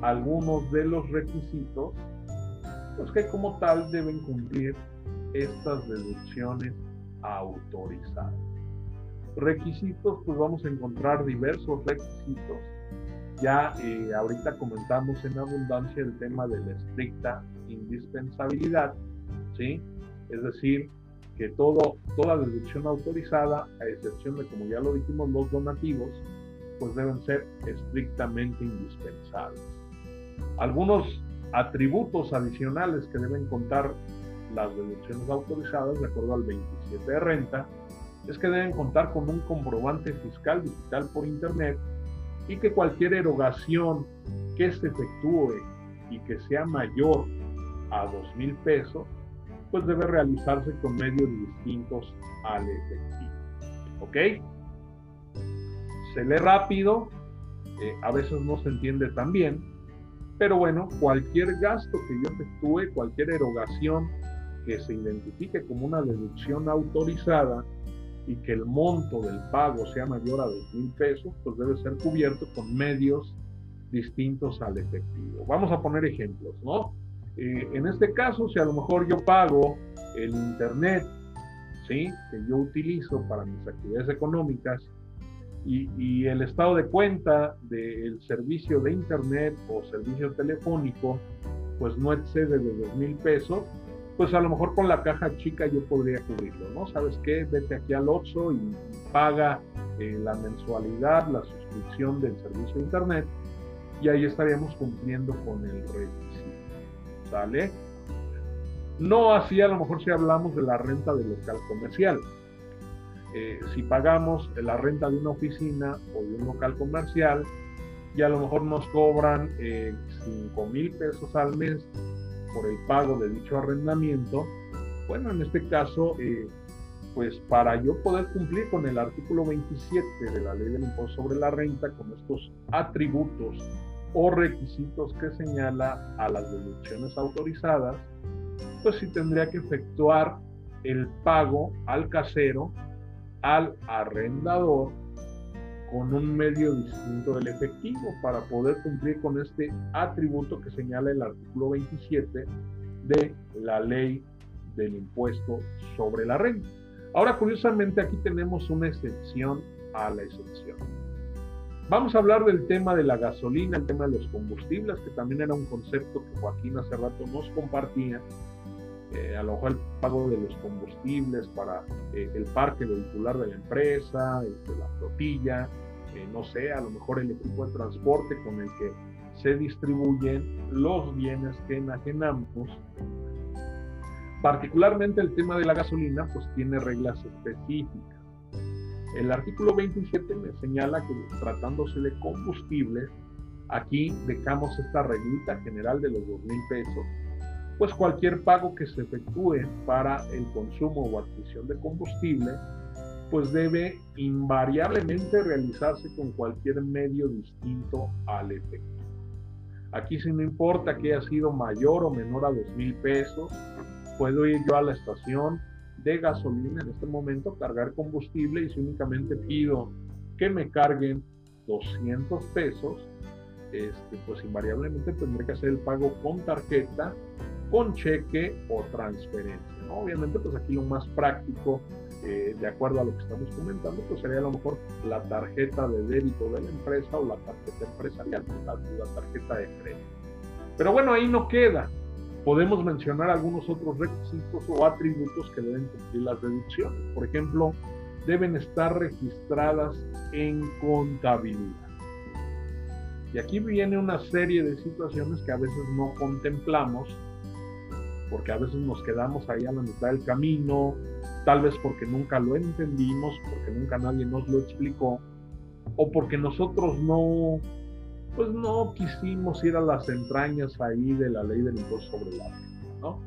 algunos de los requisitos, pues que como tal deben cumplir estas deducciones autorizadas. Requisitos, pues vamos a encontrar diversos requisitos. Ya eh, ahorita comentamos en abundancia el tema de la estricta indispensabilidad, ¿sí? Es decir, que todo, toda deducción autorizada, a excepción de, como ya lo dijimos, los donativos, pues deben ser estrictamente indispensables. Algunos atributos adicionales que deben contar las deducciones autorizadas de acuerdo al 27 de renta es que deben contar con un comprobante fiscal digital por internet y que cualquier erogación que se efectúe y que sea mayor a dos mil pesos, pues debe realizarse con medios distintos al efectivo. ¿Ok? Se lee rápido, eh, a veces no se entiende tan bien, pero bueno, cualquier gasto que yo efectúe, cualquier erogación que se identifique como una deducción autorizada y que el monto del pago sea mayor a dos mil pesos, pues debe ser cubierto con medios distintos al efectivo. Vamos a poner ejemplos, ¿no? Eh, en este caso, si a lo mejor yo pago el Internet, ¿sí? Que yo utilizo para mis actividades económicas y, y el estado de cuenta del servicio de Internet o servicio telefónico, pues no excede de dos mil pesos, pues a lo mejor con la caja chica yo podría cubrirlo, ¿no? ¿Sabes qué? Vete aquí al Oxxo y paga eh, la mensualidad, la suscripción del servicio de Internet y ahí estaríamos cumpliendo con el requisito, ¿sale? No así a lo mejor si hablamos de la renta del local comercial. Eh, si pagamos la renta de una oficina o de un local comercial y a lo mejor nos cobran eh, 5 mil pesos al mes por el pago de dicho arrendamiento, bueno, en este caso, eh, pues para yo poder cumplir con el artículo 27 de la ley del impuesto sobre la renta, con estos atributos o requisitos que señala a las deducciones autorizadas, pues sí tendría que efectuar el pago al casero, al arrendador, con un medio distinto del efectivo para poder cumplir con este atributo que señala el artículo 27 de la ley del impuesto sobre la renta. Ahora, curiosamente, aquí tenemos una excepción a la excepción. Vamos a hablar del tema de la gasolina, el tema de los combustibles, que también era un concepto que Joaquín hace rato nos compartía. Eh, a lo mejor el pago de los combustibles para eh, el parque vehicular de la empresa, de la flotilla, no sé, a lo mejor el equipo de transporte con el que se distribuyen los bienes que enajenamos. Particularmente el tema de la gasolina, pues tiene reglas específicas. El artículo 27 me señala que tratándose de combustible, aquí dejamos esta reglita general de los dos mil pesos, pues cualquier pago que se efectúe para el consumo o adquisición de combustible pues debe invariablemente realizarse con cualquier medio distinto al efectivo. Aquí si no importa que haya sido mayor o menor a dos mil pesos, puedo ir yo a la estación de gasolina en este momento, cargar combustible y si únicamente pido que me carguen 200 pesos, este, pues invariablemente tendré que hacer el pago con tarjeta, con cheque o transferencia. Obviamente, pues aquí lo más práctico eh, de acuerdo a lo que estamos comentando, pues sería a lo mejor la tarjeta de débito de la empresa o la tarjeta empresarial, la, la tarjeta de crédito. Pero bueno, ahí no queda. Podemos mencionar algunos otros requisitos o atributos que deben cumplir las deducciones. Por ejemplo, deben estar registradas en contabilidad. Y aquí viene una serie de situaciones que a veces no contemplamos, porque a veces nos quedamos ahí a la mitad del camino, tal vez porque nunca lo entendimos, porque nunca nadie nos lo explicó, o porque nosotros no, pues no quisimos ir a las entrañas ahí de la ley del impuesto sobre la renta, ¿no?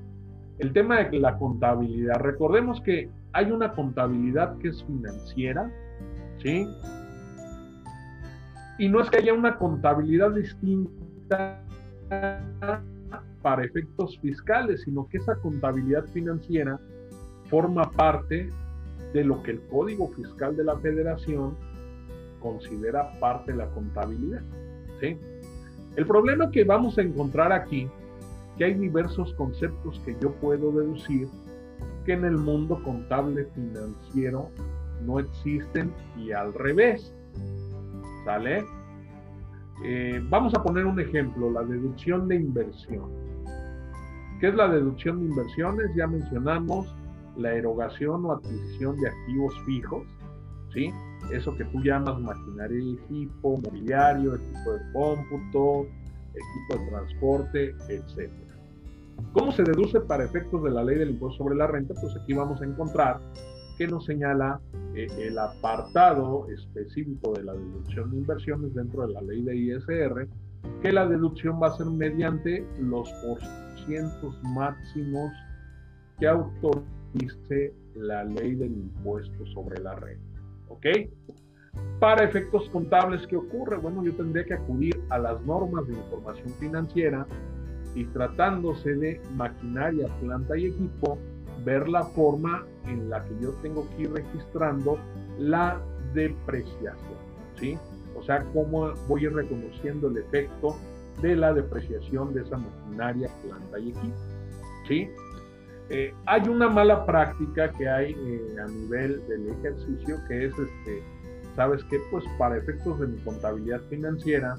El tema de la contabilidad, recordemos que hay una contabilidad que es financiera, ¿sí? Y no es que haya una contabilidad distinta para efectos fiscales, sino que esa contabilidad financiera forma parte de lo que el Código Fiscal de la Federación considera parte de la contabilidad. ¿sí? El problema que vamos a encontrar aquí, que hay diversos conceptos que yo puedo deducir que en el mundo contable financiero no existen y al revés. ¿Sale? Eh, vamos a poner un ejemplo, la deducción de inversión. ¿Qué es la deducción de inversiones? Ya mencionamos la erogación o adquisición de activos fijos, ¿sí? Eso que tú llamas maquinaria y equipo, mobiliario, equipo de cómputo, equipo de transporte, etc. ¿Cómo se deduce para efectos de la ley del impuesto sobre la renta? Pues aquí vamos a encontrar que nos señala eh, el apartado específico de la deducción de inversiones dentro de la ley de ISR, que la deducción va a ser mediante los porcientos máximos que autorice la ley del impuesto sobre la renta. ¿Ok? Para efectos contables, ¿qué ocurre? Bueno, yo tendría que acudir a las normas de información financiera y tratándose de maquinaria, planta y equipo, ver la forma en la que yo tengo que ir registrando la depreciación, ¿sí? O sea, cómo voy a ir reconociendo el efecto de la depreciación de esa maquinaria, planta y equipo, ¿sí? Eh, hay una mala práctica que hay eh, a nivel del ejercicio que es, este, ¿sabes qué? Pues para efectos de mi contabilidad financiera,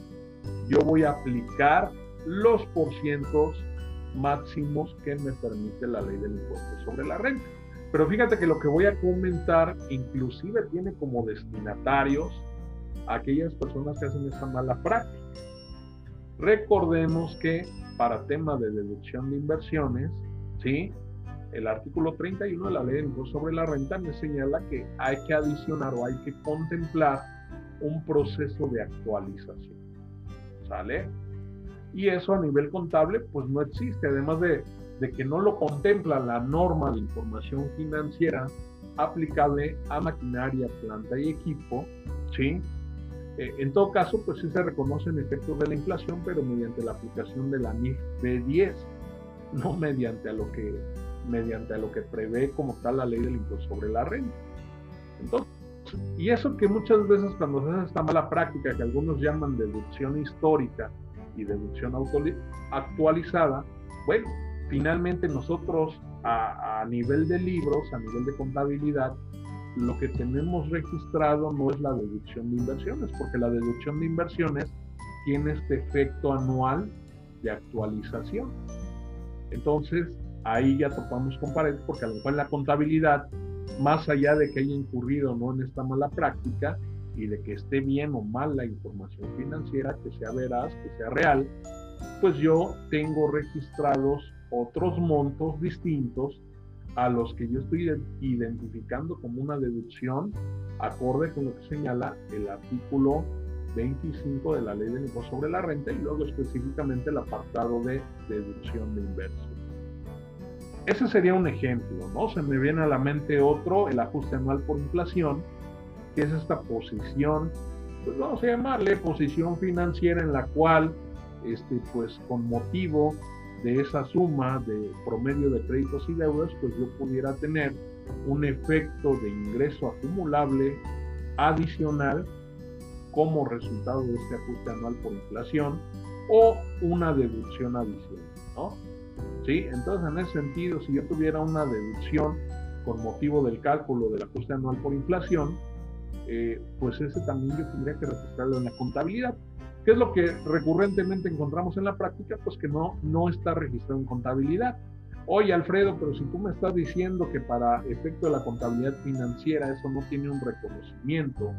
yo voy a aplicar los porcientos máximos que me permite la ley del impuesto sobre la renta. Pero fíjate que lo que voy a comentar inclusive tiene como destinatarios a aquellas personas que hacen esta mala práctica. Recordemos que para tema de deducción de inversiones, ¿sí? El artículo 31 de la ley del impuesto sobre la renta me señala que hay que adicionar o hay que contemplar un proceso de actualización. ¿Sale? Y eso a nivel contable pues no existe, además de, de que no lo contempla la norma de información financiera aplicable a maquinaria, planta y equipo, ¿sí? Eh, en todo caso, pues sí se reconocen efectos de la inflación, pero mediante la aplicación de la NIF B10, no mediante a lo que mediante a lo que prevé como tal la ley del impuesto sobre la renta. Entonces, y eso que muchas veces cuando se hace esta mala práctica que algunos llaman deducción histórica y deducción actualizada, bueno, finalmente nosotros a, a nivel de libros, a nivel de contabilidad, lo que tenemos registrado no es la deducción de inversiones, porque la deducción de inversiones tiene este efecto anual de actualización. Entonces, ahí ya topamos con pared porque a lo mejor en la contabilidad, más allá de que haya incurrido no en esta mala práctica y de que esté bien o mal la información financiera, que sea veraz, que sea real, pues yo tengo registrados otros montos distintos a los que yo estoy identificando como una deducción acorde con lo que señala el artículo 25 de la ley del impuesto sobre la renta y luego específicamente el apartado de deducción de inversión. Ese sería un ejemplo, ¿no? Se me viene a la mente otro, el ajuste anual por inflación, que es esta posición, pues vamos a llamarle posición financiera en la cual, este, pues con motivo de esa suma de promedio de créditos y deudas, pues yo pudiera tener un efecto de ingreso acumulable adicional como resultado de este ajuste anual por inflación o una deducción adicional, ¿no? ¿Sí? Entonces, en ese sentido, si yo tuviera una deducción con motivo del cálculo del ajuste anual por inflación, eh, pues ese también yo tendría que registrarlo en la contabilidad. ¿Qué es lo que recurrentemente encontramos en la práctica? Pues que no, no está registrado en contabilidad. Oye, Alfredo, pero si tú me estás diciendo que para efecto de la contabilidad financiera eso no tiene un reconocimiento,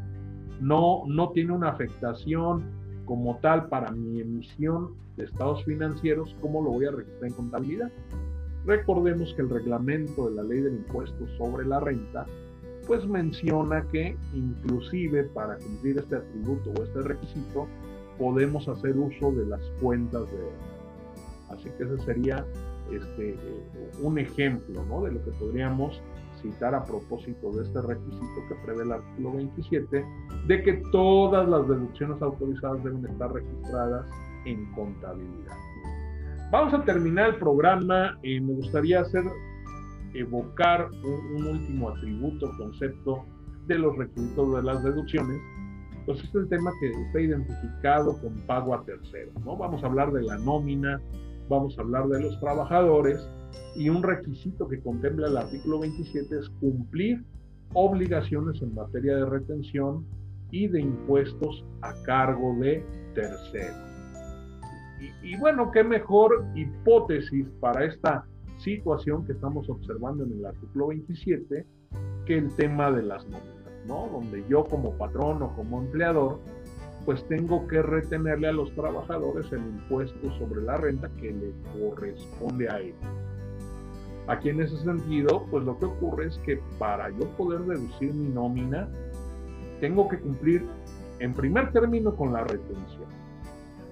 no, no tiene una afectación como tal para mi emisión de estados financieros, ¿cómo lo voy a registrar en contabilidad? Recordemos que el reglamento de la ley del impuesto sobre la renta, pues menciona que inclusive para cumplir este atributo o este requisito, podemos hacer uso de las cuentas de Así que ese sería este, eh, un ejemplo ¿no? de lo que podríamos citar a propósito de este requisito que prevé el artículo 27, de que todas las deducciones autorizadas deben estar registradas en contabilidad. Vamos a terminar el programa. y me gustaría hacer evocar un, último atributo, concepto de los requisitos de las deducciones. Pues es el tema que está identificado con pago a terceros. ¿no? Vamos a hablar de la nómina, vamos a hablar de los trabajadores y un requisito que contempla el artículo 27 es cumplir obligaciones en materia de retención y de impuestos a cargo de terceros. Y, bueno, qué mejor hipótesis para esta situación que estamos observando en el artículo 27 que el tema de las nóminas. ¿no? Donde yo como patrón o como empleador, pues tengo que retenerle a los trabajadores el impuesto sobre la renta que le corresponde a ellos. Aquí en ese sentido, pues lo que ocurre es que para yo poder reducir mi nómina, tengo que cumplir en primer término con la retención,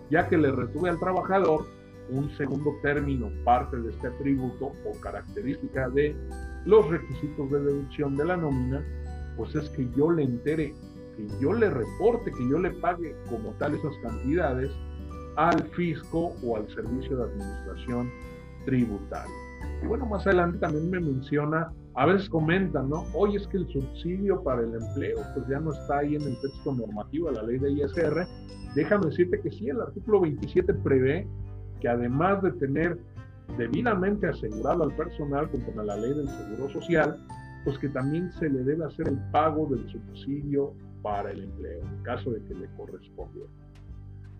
ya que le retuve al trabajador un segundo término, parte de este atributo o característica de los requisitos de deducción de la nómina, pues es que yo le entere, que yo le reporte, que yo le pague como tal esas cantidades al fisco o al servicio de administración tributaria. Y bueno, más adelante también me menciona, a veces comentan, ¿no? Oye, es que el subsidio para el empleo, pues ya no está ahí en el texto normativo de la ley de ISR. Déjame decirte que sí, el artículo 27 prevé que además de tener debidamente asegurado al personal conforme a la ley del Seguro Social, pues que también se le debe hacer el pago del subsidio para el empleo, en caso de que le correspondiera.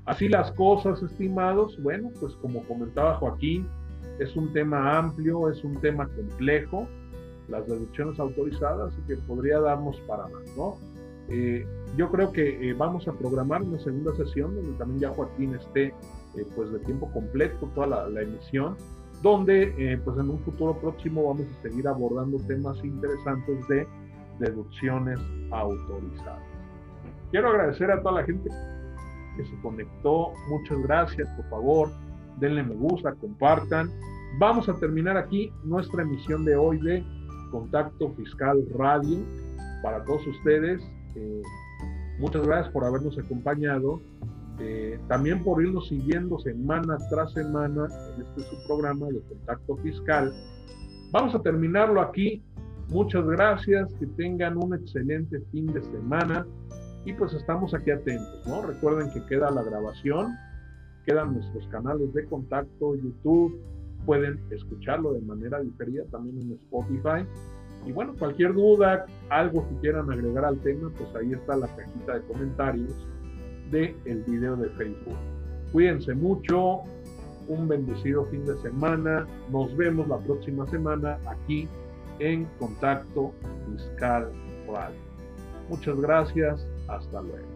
Así las cosas, estimados, bueno, pues como comentaba Joaquín, es un tema amplio, es un tema complejo, las deducciones autorizadas, y que podría darnos para más, ¿no? Eh, yo creo que eh, vamos a programar una segunda sesión donde también ya Joaquín esté eh, pues de tiempo completo toda la, emisión, donde pues en un futuro próximo vamos a seguir abordando temas interesantes de deducciones autorizadas. Quiero agradecer a toda la gente que se conectó, muchas gracias, por favor, denle me gusta, compartan. Vamos a terminar aquí nuestra emisión de hoy de Contacto Fiscal Radio para todos ustedes. Eh, muchas gracias por habernos acompañado. Eh, también por irnos siguiendo semana tras semana en este su programa de Contacto Fiscal. Vamos a terminarlo aquí. Muchas gracias, que tengan un excelente fin de semana y pues estamos aquí atentos, ¿no? Recuerden que queda la grabación quedan nuestros canales de contacto, YouTube, pueden escucharlo de manera diferida también en Spotify. Y bueno, cualquier duda, algo que quieran agregar al tema, pues ahí está la cajita de comentarios del el video de Facebook. Cuídense mucho, un bendecido fin de semana, nos vemos la próxima semana aquí en Contacto Fiscal Radio. Muchas gracias, hasta luego.